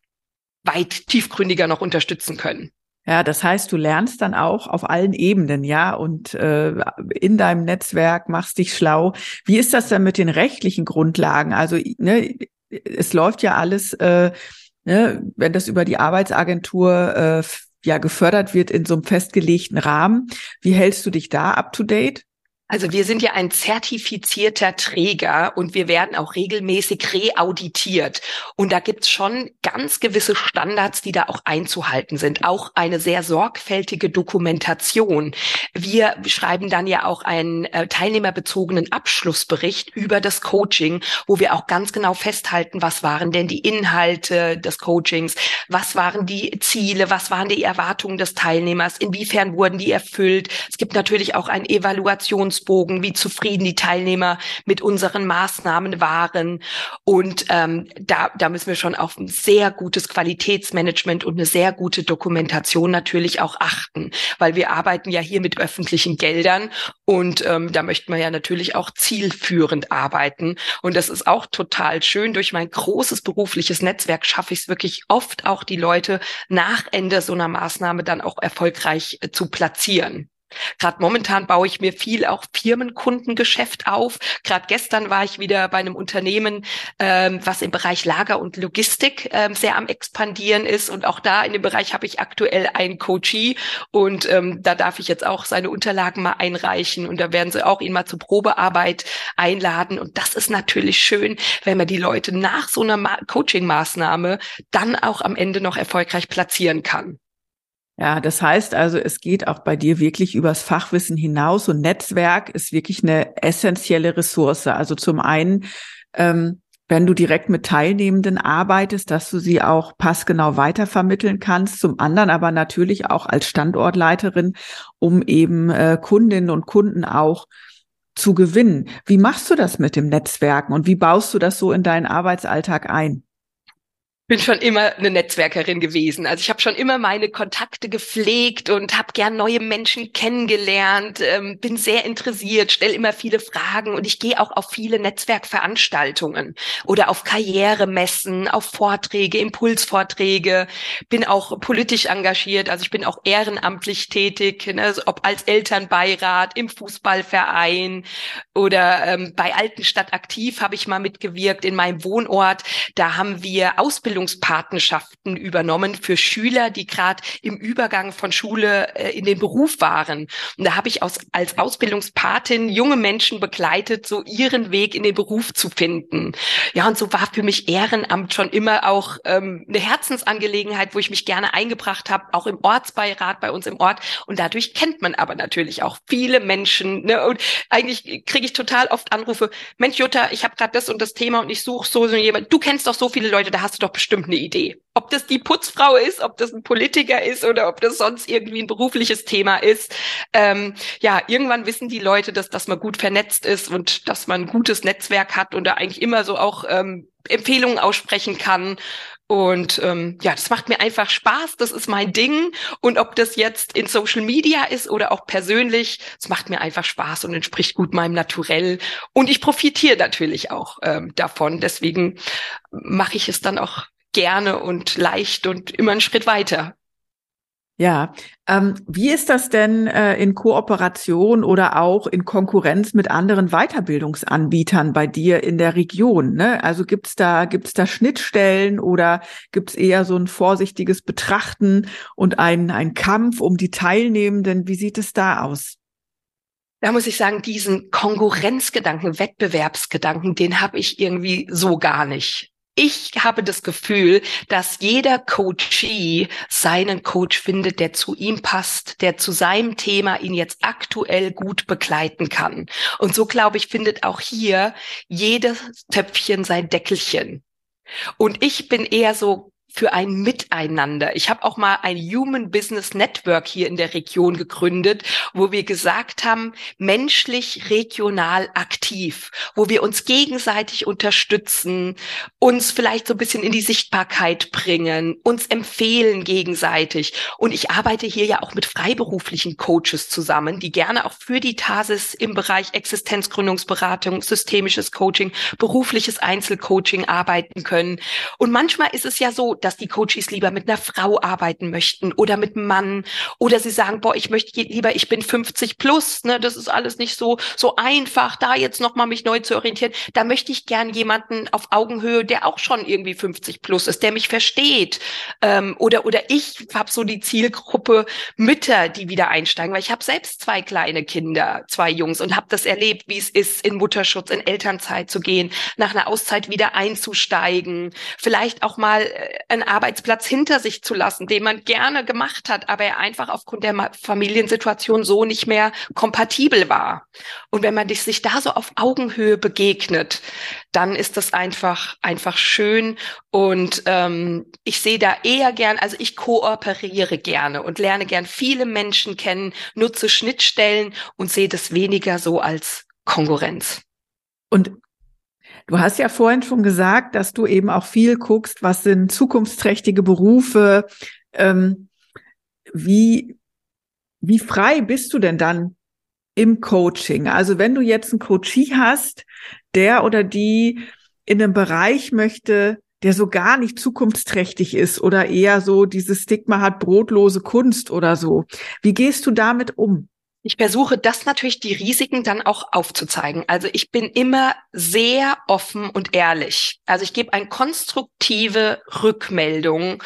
weit tiefgründiger noch unterstützen können. Ja, das heißt, du lernst dann auch auf allen Ebenen, ja, und äh, in deinem Netzwerk machst dich schlau. Wie ist das dann mit den rechtlichen Grundlagen? Also, ne, es läuft ja alles, äh, ne, wenn das über die Arbeitsagentur äh, ja gefördert wird in so einem festgelegten Rahmen. Wie hältst du dich da up to date? Also wir sind ja ein zertifizierter Träger und wir werden auch regelmäßig reauditiert. Und da gibt's schon ganz gewisse Standards, die da auch einzuhalten sind. Auch eine sehr sorgfältige Dokumentation. Wir schreiben dann ja auch einen äh, teilnehmerbezogenen Abschlussbericht über das Coaching, wo wir auch ganz genau festhalten, was waren denn die Inhalte des Coachings, was waren die Ziele, was waren die Erwartungen des Teilnehmers, inwiefern wurden die erfüllt. Es gibt natürlich auch ein Evaluations Erfahrungsbogen, wie zufrieden die Teilnehmer mit unseren Maßnahmen waren. Und ähm, da, da müssen wir schon auf ein sehr gutes Qualitätsmanagement und eine sehr gute Dokumentation natürlich auch achten, weil wir arbeiten ja hier mit öffentlichen Geldern und ähm, da möchten wir ja natürlich auch zielführend arbeiten. Und das ist auch total schön. Durch mein großes berufliches Netzwerk schaffe ich es wirklich oft auch die Leute nach Ende so einer Maßnahme dann auch erfolgreich äh, zu platzieren. Gerade momentan baue ich mir viel auch Firmenkundengeschäft auf. Gerade gestern war ich wieder bei einem Unternehmen, ähm, was im Bereich Lager und Logistik ähm, sehr am expandieren ist. Und auch da in dem Bereich habe ich aktuell einen Coachie und ähm, da darf ich jetzt auch seine Unterlagen mal einreichen und da werden sie auch ihn mal zur Probearbeit einladen. Und das ist natürlich schön, wenn man die Leute nach so einer Coaching-Maßnahme dann auch am Ende noch erfolgreich platzieren kann. Ja, das heißt also, es geht auch bei dir wirklich übers Fachwissen hinaus und Netzwerk ist wirklich eine essentielle Ressource. Also zum einen, ähm, wenn du direkt mit Teilnehmenden arbeitest, dass du sie auch passgenau weitervermitteln kannst. Zum anderen aber natürlich auch als Standortleiterin, um eben äh, Kundinnen und Kunden auch zu gewinnen. Wie machst du das mit dem Netzwerken und wie baust du das so in deinen Arbeitsalltag ein? Bin schon immer eine Netzwerkerin gewesen. Also ich habe schon immer meine Kontakte gepflegt und habe gern neue Menschen kennengelernt, ähm, bin sehr interessiert, stelle immer viele Fragen und ich gehe auch auf viele Netzwerkveranstaltungen oder auf Karrieremessen, auf Vorträge, Impulsvorträge, bin auch politisch engagiert, also ich bin auch ehrenamtlich tätig, ne, also ob als Elternbeirat, im Fußballverein oder ähm, bei Altenstadt aktiv habe ich mal mitgewirkt in meinem Wohnort. Da haben wir Ausbildung Ausbildungspatenschaften übernommen für Schüler, die gerade im Übergang von Schule äh, in den Beruf waren. Und da habe ich aus, als Ausbildungspatin junge Menschen begleitet, so ihren Weg in den Beruf zu finden. Ja, und so war für mich Ehrenamt schon immer auch ähm, eine Herzensangelegenheit, wo ich mich gerne eingebracht habe, auch im Ortsbeirat bei uns im Ort. Und dadurch kennt man aber natürlich auch viele Menschen. Ne? Und eigentlich kriege ich total oft Anrufe, Mensch Jutta, ich habe gerade das und das Thema und ich suche so, so jemand. Du kennst doch so viele Leute, da hast du doch bestimmt eine Idee. Ob das die Putzfrau ist, ob das ein Politiker ist oder ob das sonst irgendwie ein berufliches Thema ist. Ähm, ja, irgendwann wissen die Leute, dass, dass man gut vernetzt ist und dass man ein gutes Netzwerk hat und da eigentlich immer so auch ähm, Empfehlungen aussprechen kann. Und ähm, ja, das macht mir einfach Spaß, das ist mein Ding. Und ob das jetzt in Social Media ist oder auch persönlich, es macht mir einfach Spaß und entspricht gut meinem Naturell. Und ich profitiere natürlich auch ähm, davon. Deswegen mache ich es dann auch gerne und leicht und immer einen Schritt weiter. Ja, ähm, wie ist das denn äh, in Kooperation oder auch in Konkurrenz mit anderen Weiterbildungsanbietern bei dir in der Region? Ne? Also gibt's da gibt's da Schnittstellen oder gibt's eher so ein vorsichtiges Betrachten und ein ein Kampf um die Teilnehmenden? Wie sieht es da aus? Da muss ich sagen, diesen Konkurrenzgedanken, Wettbewerbsgedanken, den habe ich irgendwie so gar nicht ich habe das Gefühl, dass jeder Coachee seinen Coach findet, der zu ihm passt, der zu seinem Thema ihn jetzt aktuell gut begleiten kann. Und so, glaube ich, findet auch hier jedes Töpfchen sein Deckelchen. Und ich bin eher so für ein Miteinander. Ich habe auch mal ein Human Business Network hier in der Region gegründet, wo wir gesagt haben, menschlich regional aktiv, wo wir uns gegenseitig unterstützen, uns vielleicht so ein bisschen in die Sichtbarkeit bringen, uns empfehlen gegenseitig. Und ich arbeite hier ja auch mit freiberuflichen Coaches zusammen, die gerne auch für die Tasis im Bereich Existenzgründungsberatung, systemisches Coaching, berufliches Einzelcoaching arbeiten können. Und manchmal ist es ja so, dass die Coaches lieber mit einer Frau arbeiten möchten oder mit einem Mann oder sie sagen, boah, ich möchte lieber, ich bin 50 plus, ne, das ist alles nicht so so einfach, da jetzt noch mal mich neu zu orientieren. Da möchte ich gern jemanden auf Augenhöhe, der auch schon irgendwie 50 plus ist, der mich versteht. Ähm, oder oder ich habe so die Zielgruppe Mütter, die wieder einsteigen, weil ich habe selbst zwei kleine Kinder, zwei Jungs und habe das erlebt, wie es ist, in Mutterschutz, in Elternzeit zu gehen, nach einer Auszeit wieder einzusteigen, vielleicht auch mal äh, einen Arbeitsplatz hinter sich zu lassen, den man gerne gemacht hat, aber er einfach aufgrund der Familiensituation so nicht mehr kompatibel war. Und wenn man sich da so auf Augenhöhe begegnet, dann ist das einfach einfach schön und ähm, ich sehe da eher gern, also ich kooperiere gerne und lerne gern viele Menschen kennen, nutze Schnittstellen und sehe das weniger so als Konkurrenz. Und Du hast ja vorhin schon gesagt, dass du eben auch viel guckst, was sind zukunftsträchtige Berufe. Ähm, wie, wie frei bist du denn dann im Coaching? Also wenn du jetzt einen Coachie hast, der oder die in einem Bereich möchte, der so gar nicht zukunftsträchtig ist oder eher so dieses Stigma hat brotlose Kunst oder so. Wie gehst du damit um? Ich versuche das natürlich die Risiken dann auch aufzuzeigen. Also ich bin immer sehr offen und ehrlich. Also ich gebe eine konstruktive Rückmeldung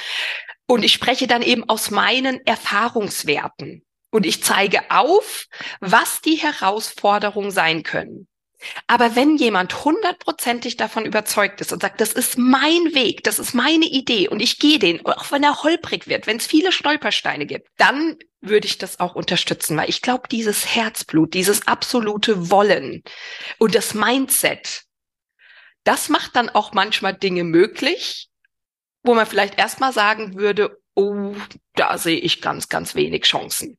und ich spreche dann eben aus meinen Erfahrungswerten. Und ich zeige auf, was die Herausforderungen sein können. Aber wenn jemand hundertprozentig davon überzeugt ist und sagt, das ist mein Weg, das ist meine Idee und ich gehe den, auch wenn er holprig wird, wenn es viele Stolpersteine gibt, dann würde ich das auch unterstützen, weil ich glaube, dieses Herzblut, dieses absolute Wollen und das Mindset, das macht dann auch manchmal Dinge möglich, wo man vielleicht erstmal sagen würde, oh, da sehe ich ganz, ganz wenig Chancen.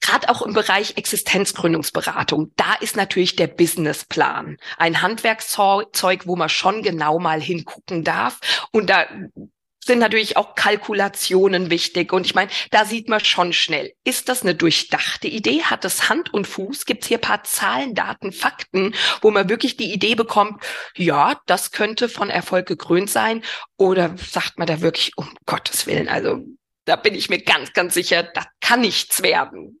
Gerade auch im Bereich Existenzgründungsberatung, da ist natürlich der Businessplan ein Handwerkszeug, wo man schon genau mal hingucken darf. Und da sind natürlich auch Kalkulationen wichtig. Und ich meine, da sieht man schon schnell, ist das eine durchdachte Idee? Hat das Hand und Fuß? Gibt es hier paar Zahlen, Daten, Fakten, wo man wirklich die Idee bekommt, ja, das könnte von Erfolg gekrönt sein? Oder sagt man da wirklich, um Gottes Willen, also da bin ich mir ganz, ganz sicher, das kann nichts werden.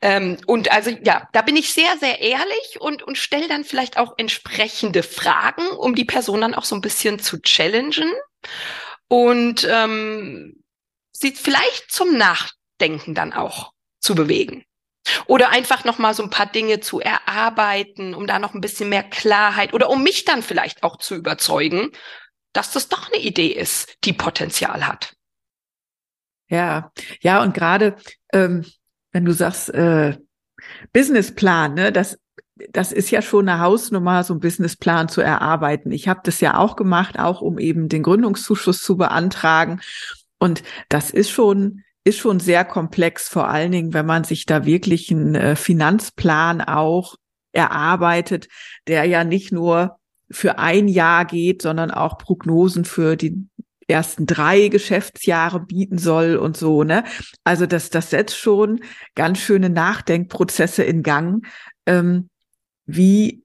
Ähm, und also ja, da bin ich sehr, sehr ehrlich und, und stelle dann vielleicht auch entsprechende Fragen, um die Person dann auch so ein bisschen zu challengen und ähm, sie vielleicht zum Nachdenken dann auch zu bewegen. Oder einfach noch mal so ein paar Dinge zu erarbeiten, um da noch ein bisschen mehr Klarheit oder um mich dann vielleicht auch zu überzeugen, dass das doch eine Idee ist, die Potenzial hat. Ja, ja, und gerade ähm, wenn du sagst, äh, Businessplan, ne, das, das ist ja schon eine Hausnummer, so einen Businessplan zu erarbeiten. Ich habe das ja auch gemacht, auch um eben den Gründungszuschuss zu beantragen. Und das ist schon, ist schon sehr komplex, vor allen Dingen, wenn man sich da wirklich einen äh, Finanzplan auch erarbeitet, der ja nicht nur für ein Jahr geht, sondern auch Prognosen für die ersten drei Geschäftsjahre bieten soll und so, ne? Also das, das setzt schon ganz schöne Nachdenkprozesse in Gang. Ähm, wie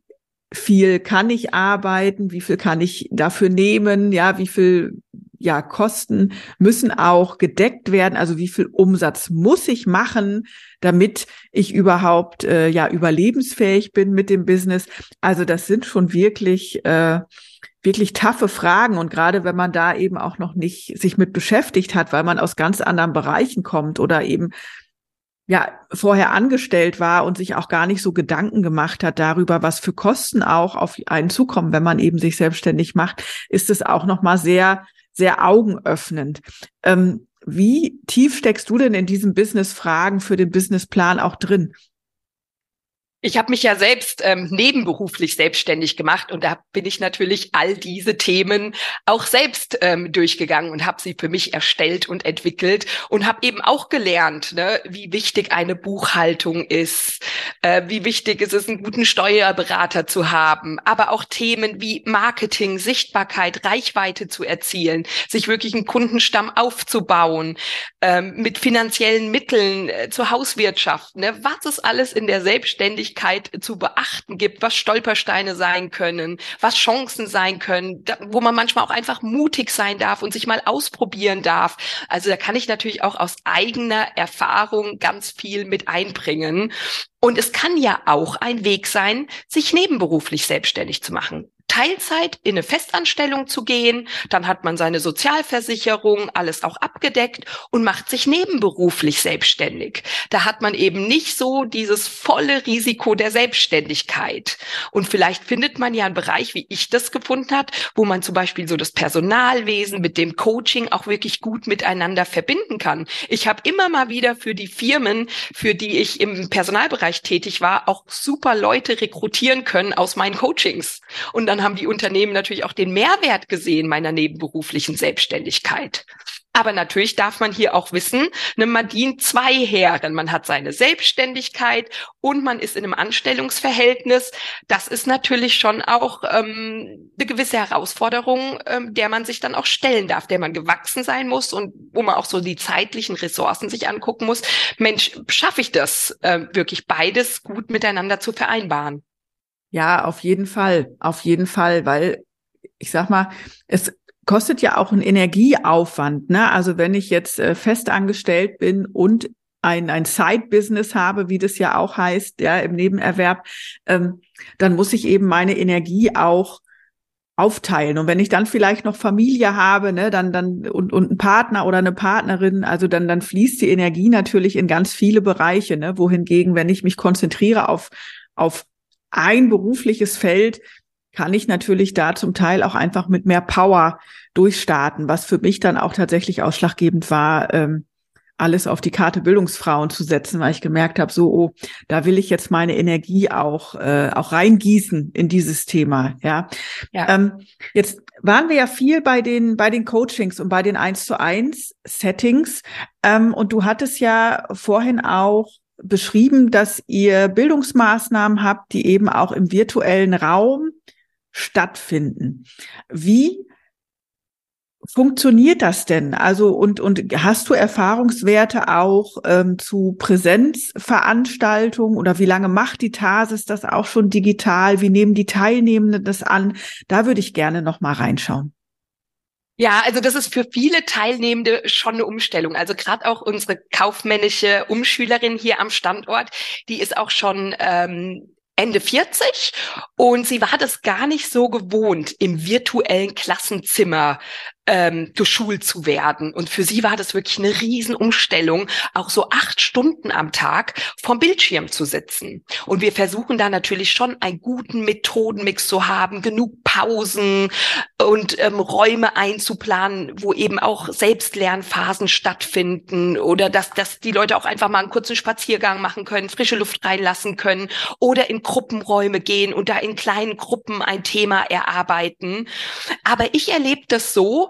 viel kann ich arbeiten? Wie viel kann ich dafür nehmen? Ja, wie viel ja, Kosten müssen auch gedeckt werden. Also wie viel Umsatz muss ich machen, damit ich überhaupt äh, ja überlebensfähig bin mit dem Business? Also das sind schon wirklich äh, wirklich taffe Fragen und gerade wenn man da eben auch noch nicht sich mit beschäftigt hat, weil man aus ganz anderen Bereichen kommt oder eben ja vorher angestellt war und sich auch gar nicht so Gedanken gemacht hat darüber, was für Kosten auch auf einen zukommen, wenn man eben sich selbstständig macht, ist es auch noch mal sehr sehr augenöffnend. Ähm, wie tief steckst du denn in diesen Business-Fragen für den Businessplan auch drin? Ich habe mich ja selbst ähm, nebenberuflich selbstständig gemacht und da bin ich natürlich all diese Themen auch selbst ähm, durchgegangen und habe sie für mich erstellt und entwickelt und habe eben auch gelernt, ne, wie wichtig eine Buchhaltung ist, äh, wie wichtig ist es, einen guten Steuerberater zu haben, aber auch Themen wie Marketing, Sichtbarkeit, Reichweite zu erzielen, sich wirklich einen Kundenstamm aufzubauen, ähm, mit finanziellen Mitteln äh, zur Hauswirtschaft. Ne, was ist alles in der Selbstständigkeit Selbstständigkeit zu beachten gibt, was Stolpersteine sein können, was Chancen sein können, da, wo man manchmal auch einfach mutig sein darf und sich mal ausprobieren darf. Also da kann ich natürlich auch aus eigener Erfahrung ganz viel mit einbringen. Und es kann ja auch ein Weg sein, sich nebenberuflich selbstständig zu machen. Teilzeit in eine Festanstellung zu gehen, dann hat man seine Sozialversicherung, alles auch abgedeckt und macht sich nebenberuflich selbstständig. Da hat man eben nicht so dieses volle Risiko der Selbstständigkeit. Und vielleicht findet man ja einen Bereich, wie ich das gefunden hat, wo man zum Beispiel so das Personalwesen mit dem Coaching auch wirklich gut miteinander verbinden kann. Ich habe immer mal wieder für die Firmen, für die ich im Personalbereich tätig war, auch super Leute rekrutieren können aus meinen Coachings. Und dann haben die Unternehmen natürlich auch den Mehrwert gesehen meiner nebenberuflichen Selbstständigkeit. Aber natürlich darf man hier auch wissen, ne, man dient zwei Herren. Man hat seine Selbstständigkeit und man ist in einem Anstellungsverhältnis. Das ist natürlich schon auch ähm, eine gewisse Herausforderung, ähm, der man sich dann auch stellen darf, der man gewachsen sein muss und wo man auch so die zeitlichen Ressourcen sich angucken muss. Mensch, schaffe ich das äh, wirklich beides gut miteinander zu vereinbaren? Ja, auf jeden Fall, auf jeden Fall, weil ich sag mal, es kostet ja auch einen Energieaufwand. Ne? Also wenn ich jetzt äh, fest angestellt bin und ein, ein Side-Business habe, wie das ja auch heißt, ja, im Nebenerwerb, ähm, dann muss ich eben meine Energie auch aufteilen. Und wenn ich dann vielleicht noch Familie habe, ne, dann, dann, und, und einen Partner oder eine Partnerin, also dann, dann fließt die Energie natürlich in ganz viele Bereiche, ne, wohingegen, wenn ich mich konzentriere auf, auf ein berufliches Feld kann ich natürlich da zum Teil auch einfach mit mehr Power durchstarten, was für mich dann auch tatsächlich ausschlaggebend war, ähm, alles auf die Karte Bildungsfrauen zu setzen, weil ich gemerkt habe, so, oh, da will ich jetzt meine Energie auch, äh, auch reingießen in dieses Thema. Ja. ja. Ähm, jetzt waren wir ja viel bei den, bei den Coachings und bei den eins zu eins Settings. Ähm, und du hattest ja vorhin auch beschrieben, dass ihr Bildungsmaßnahmen habt, die eben auch im virtuellen Raum stattfinden. Wie funktioniert das denn? Also und und hast du Erfahrungswerte auch ähm, zu Präsenzveranstaltungen oder wie lange macht die Tasis das auch schon digital? Wie nehmen die Teilnehmenden das an? Da würde ich gerne noch mal reinschauen. Ja, also das ist für viele Teilnehmende schon eine Umstellung. Also gerade auch unsere kaufmännische Umschülerin hier am Standort, die ist auch schon ähm, Ende 40 und sie war das gar nicht so gewohnt, im virtuellen Klassenzimmer ähm, geschult zu werden. Und für sie war das wirklich eine Riesenumstellung, auch so acht Stunden am Tag vom Bildschirm zu sitzen. Und wir versuchen da natürlich schon einen guten Methodenmix zu haben, genug Pausen und ähm, Räume einzuplanen, wo eben auch Selbstlernphasen stattfinden oder dass, dass die Leute auch einfach mal einen kurzen Spaziergang machen können, frische Luft reinlassen können oder in Gruppenräume gehen und da in kleinen Gruppen ein Thema erarbeiten. Aber ich erlebe das so,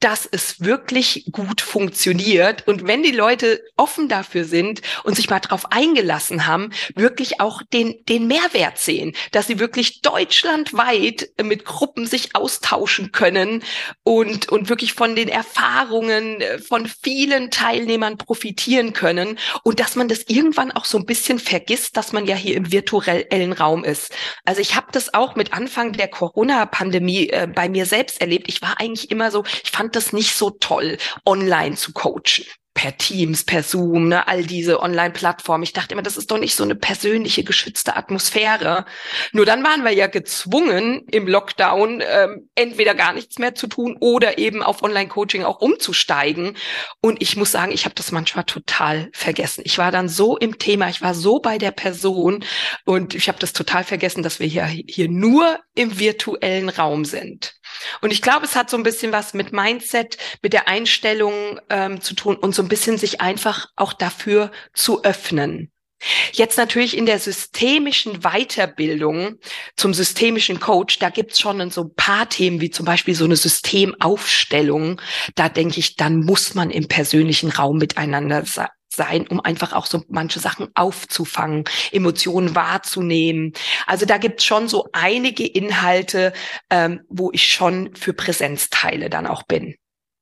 dass es wirklich gut funktioniert. Und wenn die Leute offen dafür sind und sich mal drauf eingelassen haben, wirklich auch den, den Mehrwert sehen, dass sie wirklich deutschlandweit mit Gruppen sich austauschen können und, und wirklich von den Erfahrungen von vielen Teilnehmern profitieren können und dass man das irgendwann auch so ein bisschen vergisst, dass man ja hier im virtuellen Raum ist. Also ich habe das auch mit Anfang der Corona-Pandemie äh, bei mir selbst erlebt. Ich war eigentlich immer so, ich fand das nicht so toll, online zu coachen per Teams, per Zoom, ne, all diese Online-Plattformen. Ich dachte immer, das ist doch nicht so eine persönliche, geschützte Atmosphäre. Nur dann waren wir ja gezwungen, im Lockdown ähm, entweder gar nichts mehr zu tun oder eben auf Online-Coaching auch umzusteigen. Und ich muss sagen, ich habe das manchmal total vergessen. Ich war dann so im Thema, ich war so bei der Person und ich habe das total vergessen, dass wir hier, hier nur im virtuellen Raum sind. Und ich glaube, es hat so ein bisschen was mit Mindset, mit der Einstellung ähm, zu tun und so ein bisschen sich einfach auch dafür zu öffnen. Jetzt natürlich in der systemischen Weiterbildung zum systemischen Coach, da gibt's schon so ein paar Themen, wie zum Beispiel so eine Systemaufstellung. Da denke ich, dann muss man im persönlichen Raum miteinander sein, um einfach auch so manche Sachen aufzufangen, Emotionen wahrzunehmen. Also da gibt's schon so einige Inhalte, ähm, wo ich schon für Präsenzteile dann auch bin.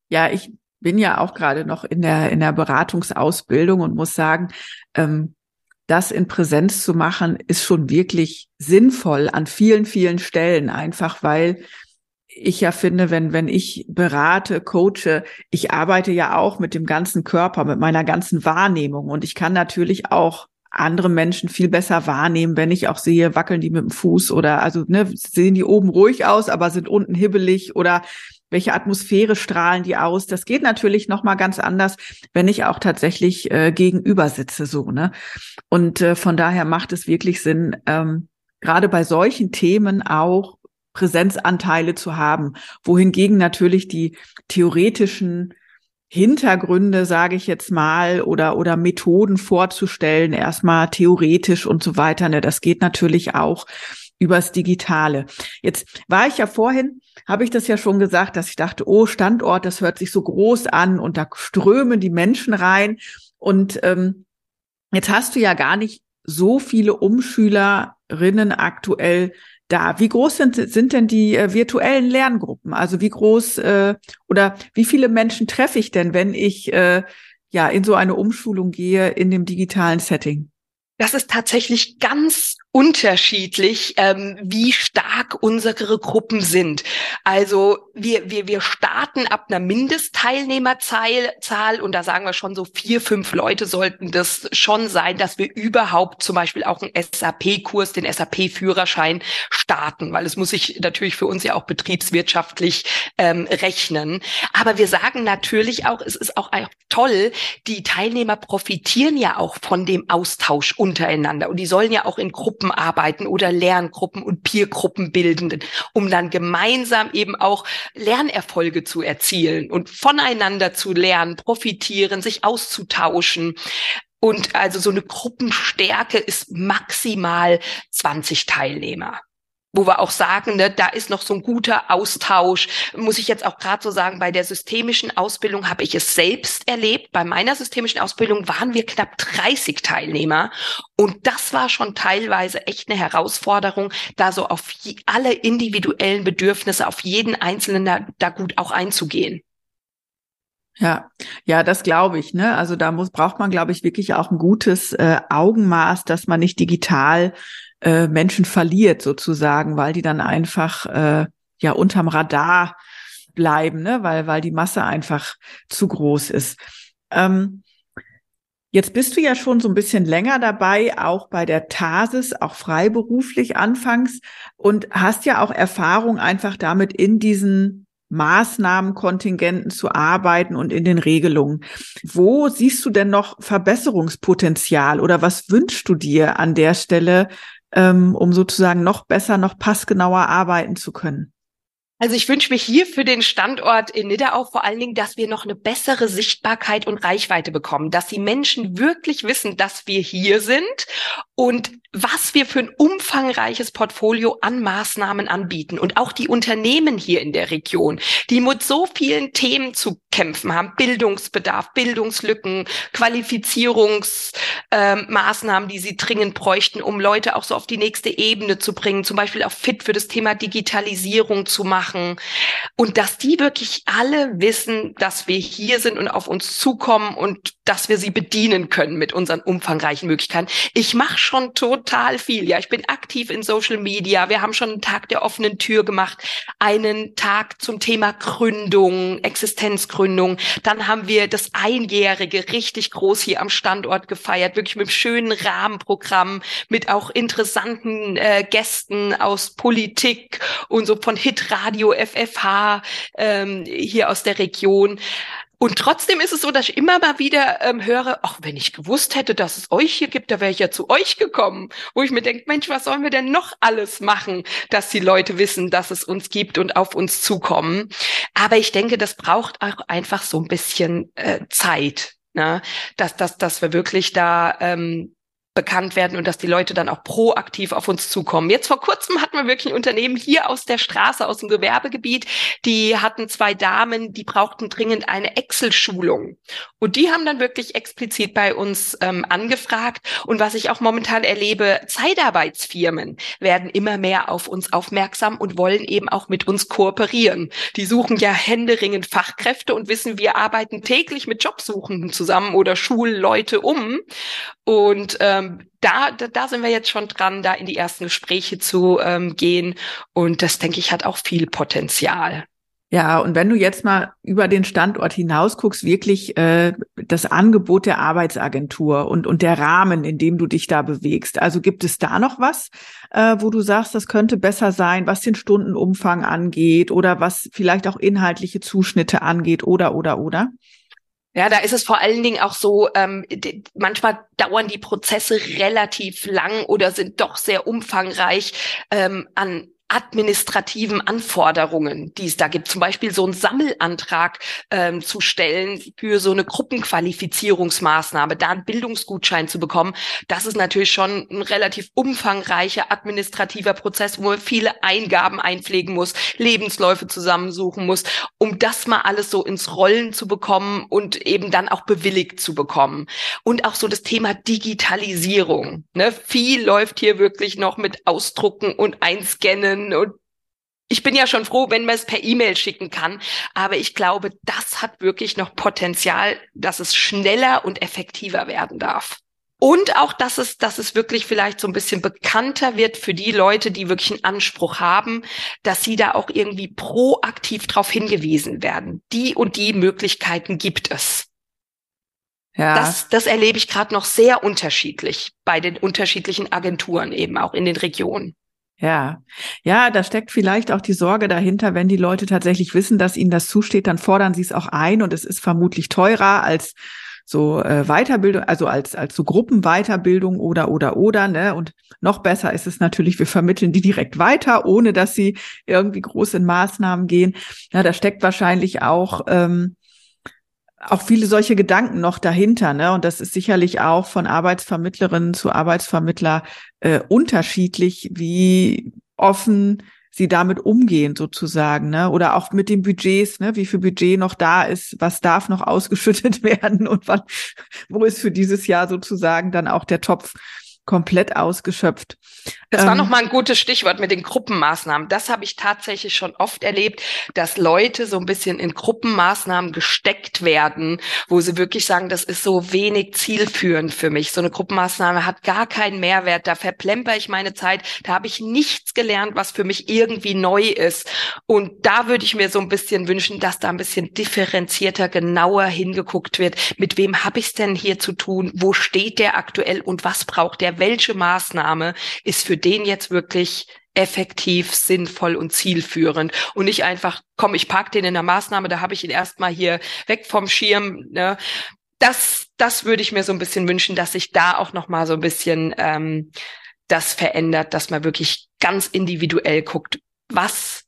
Ja, ich bin ja auch gerade noch in der in der Beratungsausbildung und muss sagen, ähm, das in Präsenz zu machen, ist schon wirklich sinnvoll an vielen, vielen Stellen, einfach weil ich ja finde, wenn, wenn ich berate, coache, ich arbeite ja auch mit dem ganzen Körper, mit meiner ganzen Wahrnehmung und ich kann natürlich auch andere Menschen viel besser wahrnehmen, wenn ich auch sehe, wackeln die mit dem Fuß oder also ne, sehen die oben ruhig aus, aber sind unten hibbelig oder welche Atmosphäre strahlen die aus? Das geht natürlich noch mal ganz anders, wenn ich auch tatsächlich äh, gegenüber sitze so ne. Und äh, von daher macht es wirklich Sinn, ähm, gerade bei solchen Themen auch Präsenzanteile zu haben, wohingegen natürlich die theoretischen Hintergründe, sage ich jetzt mal, oder, oder Methoden vorzustellen, erstmal theoretisch und so weiter. Ne, das geht natürlich auch übers Digitale. Jetzt war ich ja vorhin, habe ich das ja schon gesagt, dass ich dachte, oh, Standort, das hört sich so groß an und da strömen die Menschen rein. Und ähm, jetzt hast du ja gar nicht so viele Umschülerinnen aktuell da. Wie groß sind, sind denn die äh, virtuellen Lerngruppen? Also wie groß äh, oder wie viele Menschen treffe ich denn, wenn ich äh, ja in so eine Umschulung gehe in dem digitalen Setting? Das ist tatsächlich ganz unterschiedlich, ähm, wie stark unsere Gruppen sind. Also wir, wir, wir starten ab einer Mindestteilnehmerzahl Zahl, und da sagen wir schon so vier, fünf Leute sollten das schon sein, dass wir überhaupt zum Beispiel auch einen SAP-Kurs, den SAP-Führerschein starten, weil es muss sich natürlich für uns ja auch betriebswirtschaftlich ähm, rechnen. Aber wir sagen natürlich auch, es ist auch toll, die Teilnehmer profitieren ja auch von dem Austausch untereinander und die sollen ja auch in Gruppen arbeiten oder Lerngruppen und Peergruppen bilden, um dann gemeinsam eben auch Lernerfolge zu erzielen und voneinander zu lernen, profitieren, sich auszutauschen. Und also so eine Gruppenstärke ist maximal 20 Teilnehmer wo wir auch sagen, ne, da ist noch so ein guter Austausch. Muss ich jetzt auch gerade so sagen, bei der systemischen Ausbildung habe ich es selbst erlebt. Bei meiner systemischen Ausbildung waren wir knapp 30 Teilnehmer. Und das war schon teilweise echt eine Herausforderung, da so auf alle individuellen Bedürfnisse, auf jeden Einzelnen da, da gut auch einzugehen. Ja, ja, das glaube ich. Ne? Also da muss braucht man, glaube ich, wirklich auch ein gutes äh, Augenmaß, dass man nicht digital äh, Menschen verliert sozusagen, weil die dann einfach äh, ja unterm Radar bleiben, ne? weil, weil die Masse einfach zu groß ist. Ähm, Jetzt bist du ja schon so ein bisschen länger dabei, auch bei der Tasis, auch freiberuflich anfangs und hast ja auch Erfahrung einfach damit in diesen Maßnahmenkontingenten zu arbeiten und in den Regelungen. Wo siehst du denn noch Verbesserungspotenzial oder was wünschst du dir an der Stelle, ähm, um sozusagen noch besser, noch passgenauer arbeiten zu können? Also ich wünsche mir hier für den Standort in Nidderau vor allen Dingen, dass wir noch eine bessere Sichtbarkeit und Reichweite bekommen, dass die Menschen wirklich wissen, dass wir hier sind und was wir für ein umfangreiches Portfolio an Maßnahmen anbieten. Und auch die Unternehmen hier in der Region, die mit so vielen Themen zu kämpfen haben, Bildungsbedarf, Bildungslücken, Qualifizierungsmaßnahmen, äh, die sie dringend bräuchten, um Leute auch so auf die nächste Ebene zu bringen, zum Beispiel auch fit für das Thema Digitalisierung zu machen und dass die wirklich alle wissen, dass wir hier sind und auf uns zukommen und dass wir sie bedienen können mit unseren umfangreichen Möglichkeiten. Ich mache schon total viel. Ja, ich bin aktiv in Social Media. Wir haben schon einen Tag der offenen Tür gemacht, einen Tag zum Thema Gründung, Existenzgründung. Dann haben wir das Einjährige richtig groß hier am Standort gefeiert, wirklich mit einem schönen Rahmenprogramm, mit auch interessanten äh, Gästen aus Politik und so von Hit Radio, FFH ähm, hier aus der Region. Und trotzdem ist es so, dass ich immer mal wieder ähm, höre, ach, wenn ich gewusst hätte, dass es euch hier gibt, da wäre ich ja zu euch gekommen. Wo ich mir denke, Mensch, was sollen wir denn noch alles machen, dass die Leute wissen, dass es uns gibt und auf uns zukommen. Aber ich denke, das braucht auch einfach so ein bisschen äh, Zeit, ne? dass, dass, dass wir wirklich da ähm, bekannt werden und dass die Leute dann auch proaktiv auf uns zukommen. Jetzt vor kurzem hatten wir wirklich ein Unternehmen hier aus der Straße, aus dem Gewerbegebiet, die hatten zwei Damen, die brauchten dringend eine Excel-Schulung. Und die haben dann wirklich explizit bei uns ähm, angefragt. Und was ich auch momentan erlebe, Zeitarbeitsfirmen werden immer mehr auf uns aufmerksam und wollen eben auch mit uns kooperieren. Die suchen ja händeringend Fachkräfte und wissen, wir arbeiten täglich mit Jobsuchenden zusammen oder Schulleute um. Und ähm, da, da, da sind wir jetzt schon dran, da in die ersten Gespräche zu ähm, gehen. Und das, denke ich, hat auch viel Potenzial. Ja, und wenn du jetzt mal über den Standort hinaus guckst, wirklich äh, das Angebot der Arbeitsagentur und, und der Rahmen, in dem du dich da bewegst. Also gibt es da noch was, äh, wo du sagst, das könnte besser sein, was den Stundenumfang angeht oder was vielleicht auch inhaltliche Zuschnitte angeht oder, oder, oder? Ja, da ist es vor allen Dingen auch so, ähm, manchmal dauern die Prozesse relativ lang oder sind doch sehr umfangreich ähm, an administrativen Anforderungen, die es da gibt. Zum Beispiel so einen Sammelantrag ähm, zu stellen für so eine Gruppenqualifizierungsmaßnahme, da einen Bildungsgutschein zu bekommen. Das ist natürlich schon ein relativ umfangreicher administrativer Prozess, wo man viele Eingaben einpflegen muss, Lebensläufe zusammensuchen muss, um das mal alles so ins Rollen zu bekommen und eben dann auch bewilligt zu bekommen. Und auch so das Thema Digitalisierung. Ne? Viel läuft hier wirklich noch mit Ausdrucken und Einscannen können. Und ich bin ja schon froh, wenn man es per E-Mail schicken kann. Aber ich glaube, das hat wirklich noch Potenzial, dass es schneller und effektiver werden darf. Und auch, dass es, dass es wirklich vielleicht so ein bisschen bekannter wird für die Leute, die wirklich einen Anspruch haben, dass sie da auch irgendwie proaktiv darauf hingewiesen werden. Die und die Möglichkeiten gibt es. Ja. Das, das erlebe ich gerade noch sehr unterschiedlich bei den unterschiedlichen Agenturen eben auch in den Regionen. Ja, ja, da steckt vielleicht auch die Sorge dahinter, wenn die Leute tatsächlich wissen, dass ihnen das zusteht, dann fordern sie es auch ein und es ist vermutlich teurer als so äh, Weiterbildung, also als als so Gruppenweiterbildung oder oder oder ne und noch besser ist es natürlich, wir vermitteln die direkt weiter, ohne dass sie irgendwie groß in Maßnahmen gehen. Ja, da steckt wahrscheinlich auch ähm, auch viele solche Gedanken noch dahinter, ne? Und das ist sicherlich auch von Arbeitsvermittlerinnen zu Arbeitsvermittler äh, unterschiedlich, wie offen sie damit umgehen sozusagen, ne? Oder auch mit den Budgets, ne? Wie viel Budget noch da ist, was darf noch ausgeschüttet werden und wann, wo ist für dieses Jahr sozusagen dann auch der Topf komplett ausgeschöpft. Das war ähm, noch mal ein gutes Stichwort mit den Gruppenmaßnahmen. Das habe ich tatsächlich schon oft erlebt, dass Leute so ein bisschen in Gruppenmaßnahmen gesteckt werden, wo sie wirklich sagen, das ist so wenig zielführend für mich. So eine Gruppenmaßnahme hat gar keinen Mehrwert. Da verplemper ich meine Zeit. Da habe ich nichts gelernt, was für mich irgendwie neu ist. Und da würde ich mir so ein bisschen wünschen, dass da ein bisschen differenzierter, genauer hingeguckt wird. Mit wem habe ich es denn hier zu tun? Wo steht der aktuell und was braucht der? Welche Maßnahme ist für den jetzt wirklich effektiv, sinnvoll und zielführend und nicht einfach, komm, ich park den in der Maßnahme, da habe ich ihn erstmal hier weg vom Schirm. Ne? Das, das würde ich mir so ein bisschen wünschen, dass sich da auch noch mal so ein bisschen ähm, das verändert, dass man wirklich ganz individuell guckt, was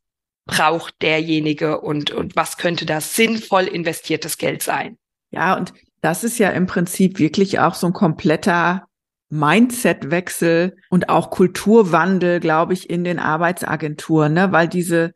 braucht derjenige und, und was könnte das sinnvoll investiertes Geld sein. Ja, und das ist ja im Prinzip wirklich auch so ein kompletter Mindsetwechsel und auch Kulturwandel, glaube ich, in den Arbeitsagenturen, ne? weil diese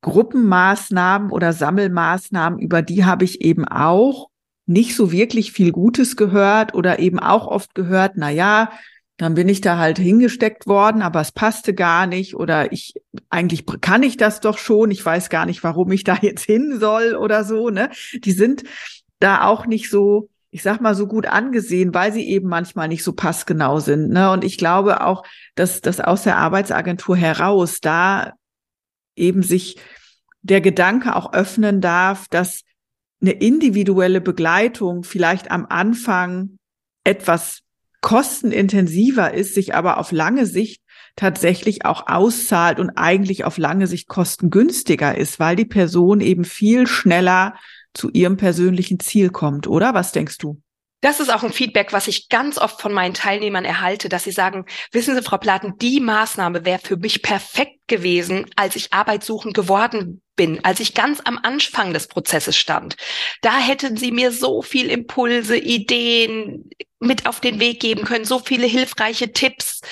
Gruppenmaßnahmen oder Sammelmaßnahmen, über die habe ich eben auch nicht so wirklich viel Gutes gehört oder eben auch oft gehört, na ja, dann bin ich da halt hingesteckt worden, aber es passte gar nicht oder ich eigentlich kann ich das doch schon, ich weiß gar nicht, warum ich da jetzt hin soll oder so, ne? Die sind da auch nicht so ich sag mal, so gut angesehen, weil sie eben manchmal nicht so passgenau sind. Ne? Und ich glaube auch, dass das aus der Arbeitsagentur heraus da eben sich der Gedanke auch öffnen darf, dass eine individuelle Begleitung vielleicht am Anfang etwas kostenintensiver ist, sich aber auf lange Sicht tatsächlich auch auszahlt und eigentlich auf lange Sicht kostengünstiger ist, weil die Person eben viel schneller zu ihrem persönlichen Ziel kommt, oder? Was denkst du? Das ist auch ein Feedback, was ich ganz oft von meinen Teilnehmern erhalte, dass sie sagen, wissen Sie, Frau Platen, die Maßnahme wäre für mich perfekt gewesen, als ich arbeitssuchend geworden bin, als ich ganz am Anfang des Prozesses stand. Da hätten Sie mir so viel Impulse, Ideen mit auf den Weg geben können, so viele hilfreiche Tipps.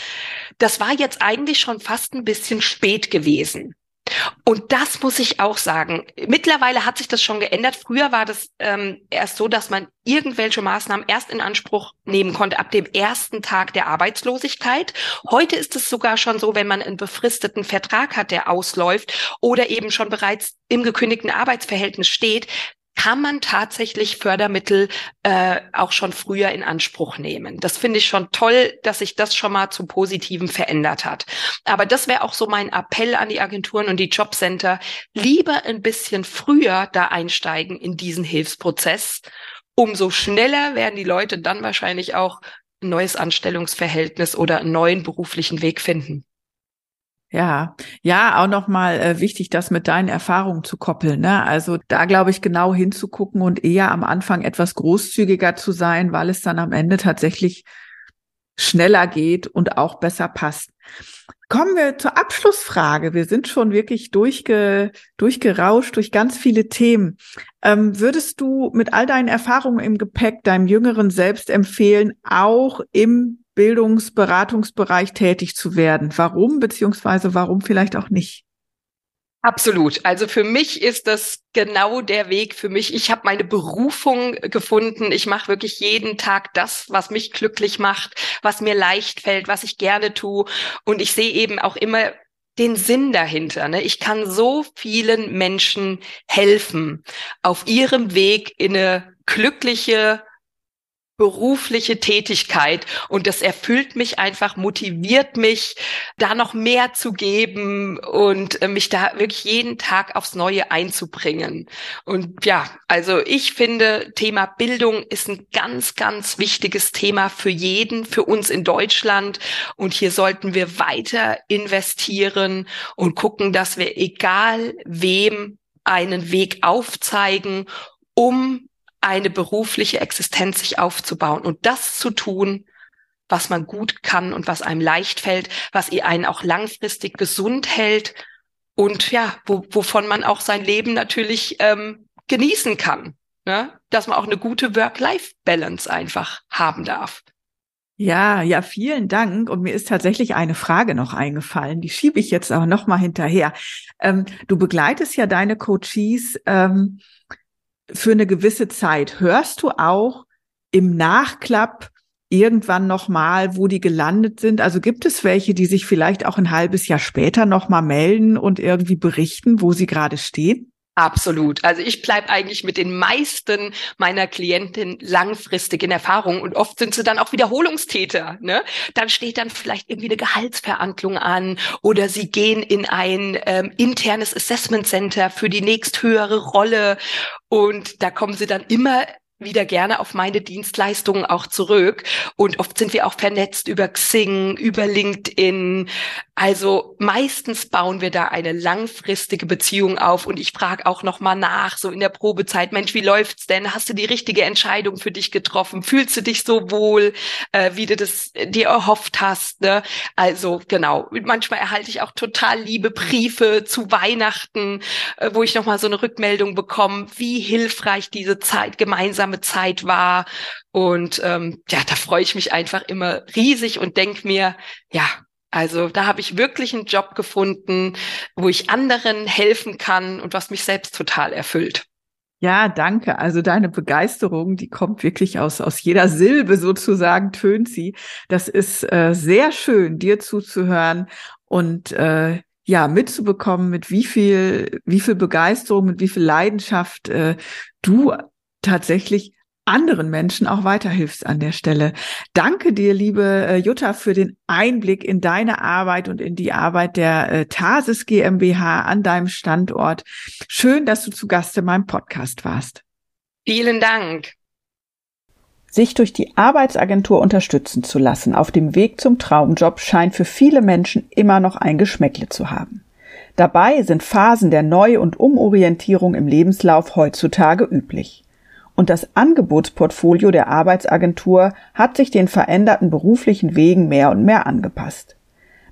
Das war jetzt eigentlich schon fast ein bisschen spät gewesen. Und das muss ich auch sagen. Mittlerweile hat sich das schon geändert. Früher war das ähm, erst so, dass man irgendwelche Maßnahmen erst in Anspruch nehmen konnte ab dem ersten Tag der Arbeitslosigkeit. Heute ist es sogar schon so, wenn man einen befristeten Vertrag hat, der ausläuft oder eben schon bereits im gekündigten Arbeitsverhältnis steht, kann man tatsächlich Fördermittel äh, auch schon früher in Anspruch nehmen. Das finde ich schon toll, dass sich das schon mal zum Positiven verändert hat. Aber das wäre auch so mein Appell an die Agenturen und die Jobcenter, lieber ein bisschen früher da einsteigen in diesen Hilfsprozess. Umso schneller werden die Leute dann wahrscheinlich auch ein neues Anstellungsverhältnis oder einen neuen beruflichen Weg finden. Ja, ja, auch nochmal äh, wichtig, das mit deinen Erfahrungen zu koppeln. Ne? Also da glaube ich genau hinzugucken und eher am Anfang etwas großzügiger zu sein, weil es dann am Ende tatsächlich schneller geht und auch besser passt. Kommen wir zur Abschlussfrage. Wir sind schon wirklich durchge, durchgerauscht durch ganz viele Themen. Ähm, würdest du mit all deinen Erfahrungen im Gepäck deinem jüngeren Selbst empfehlen, auch im Bildungsberatungsbereich tätig zu werden. Warum, beziehungsweise warum vielleicht auch nicht? Absolut. Also für mich ist das genau der Weg für mich. Ich habe meine Berufung gefunden. Ich mache wirklich jeden Tag das, was mich glücklich macht, was mir leicht fällt, was ich gerne tue. Und ich sehe eben auch immer den Sinn dahinter. Ne? Ich kann so vielen Menschen helfen auf ihrem Weg in eine glückliche, berufliche Tätigkeit und das erfüllt mich einfach, motiviert mich, da noch mehr zu geben und äh, mich da wirklich jeden Tag aufs Neue einzubringen. Und ja, also ich finde, Thema Bildung ist ein ganz, ganz wichtiges Thema für jeden, für uns in Deutschland. Und hier sollten wir weiter investieren und gucken, dass wir egal wem einen Weg aufzeigen, um eine berufliche Existenz sich aufzubauen und das zu tun, was man gut kann und was einem leicht fällt, was ihr einen auch langfristig gesund hält und ja, wo, wovon man auch sein Leben natürlich ähm, genießen kann. Ne? Dass man auch eine gute Work-Life-Balance einfach haben darf. Ja, ja, vielen Dank. Und mir ist tatsächlich eine Frage noch eingefallen. Die schiebe ich jetzt aber noch mal hinterher. Ähm, du begleitest ja deine Coaches ähm, für eine gewisse Zeit. Hörst du auch im Nachklapp irgendwann nochmal, wo die gelandet sind? Also gibt es welche, die sich vielleicht auch ein halbes Jahr später nochmal melden und irgendwie berichten, wo sie gerade stehen? Absolut. Also ich bleib eigentlich mit den meisten meiner Klientinnen langfristig in Erfahrung und oft sind sie dann auch Wiederholungstäter. Ne? Dann steht dann vielleicht irgendwie eine Gehaltsverhandlung an oder sie gehen in ein ähm, internes Assessment Center für die nächsthöhere Rolle und da kommen sie dann immer wieder gerne auf meine Dienstleistungen auch zurück. Und oft sind wir auch vernetzt über Xing, über LinkedIn. Also meistens bauen wir da eine langfristige Beziehung auf. Und ich frage auch noch mal nach, so in der Probezeit, Mensch, wie läuft's denn? Hast du die richtige Entscheidung für dich getroffen? Fühlst du dich so wohl, äh, wie du das dir erhofft hast? Ne? Also genau. Manchmal erhalte ich auch total liebe Briefe zu Weihnachten, äh, wo ich noch mal so eine Rückmeldung bekomme, wie hilfreich diese Zeit gemeinsam einsame Zeit war. Und ähm, ja, da freue ich mich einfach immer riesig und denk mir, ja, also da habe ich wirklich einen Job gefunden, wo ich anderen helfen kann und was mich selbst total erfüllt. Ja, danke. Also deine Begeisterung, die kommt wirklich aus, aus jeder Silbe sozusagen, tönt sie. Das ist äh, sehr schön, dir zuzuhören und äh, ja, mitzubekommen, mit wie viel, wie viel Begeisterung, mit wie viel Leidenschaft äh, du tatsächlich anderen Menschen auch weiterhilfst an der Stelle. Danke dir, liebe äh, Jutta, für den Einblick in deine Arbeit und in die Arbeit der äh, Tasis GmbH an deinem Standort. Schön, dass du zu Gast in meinem Podcast warst. Vielen Dank. Sich durch die Arbeitsagentur unterstützen zu lassen auf dem Weg zum Traumjob scheint für viele Menschen immer noch ein Geschmäckle zu haben. Dabei sind Phasen der Neu- und Umorientierung im Lebenslauf heutzutage üblich. Und das Angebotsportfolio der Arbeitsagentur hat sich den veränderten beruflichen Wegen mehr und mehr angepasst.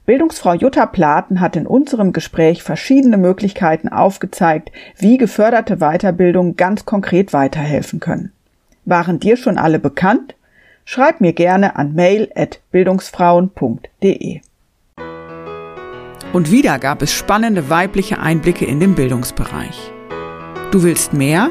Bildungsfrau Jutta Platen hat in unserem Gespräch verschiedene Möglichkeiten aufgezeigt, wie geförderte Weiterbildung ganz konkret weiterhelfen können. Waren dir schon alle bekannt? Schreib mir gerne an mail@bildungsfrauen.de. Und wieder gab es spannende weibliche Einblicke in den Bildungsbereich. Du willst mehr?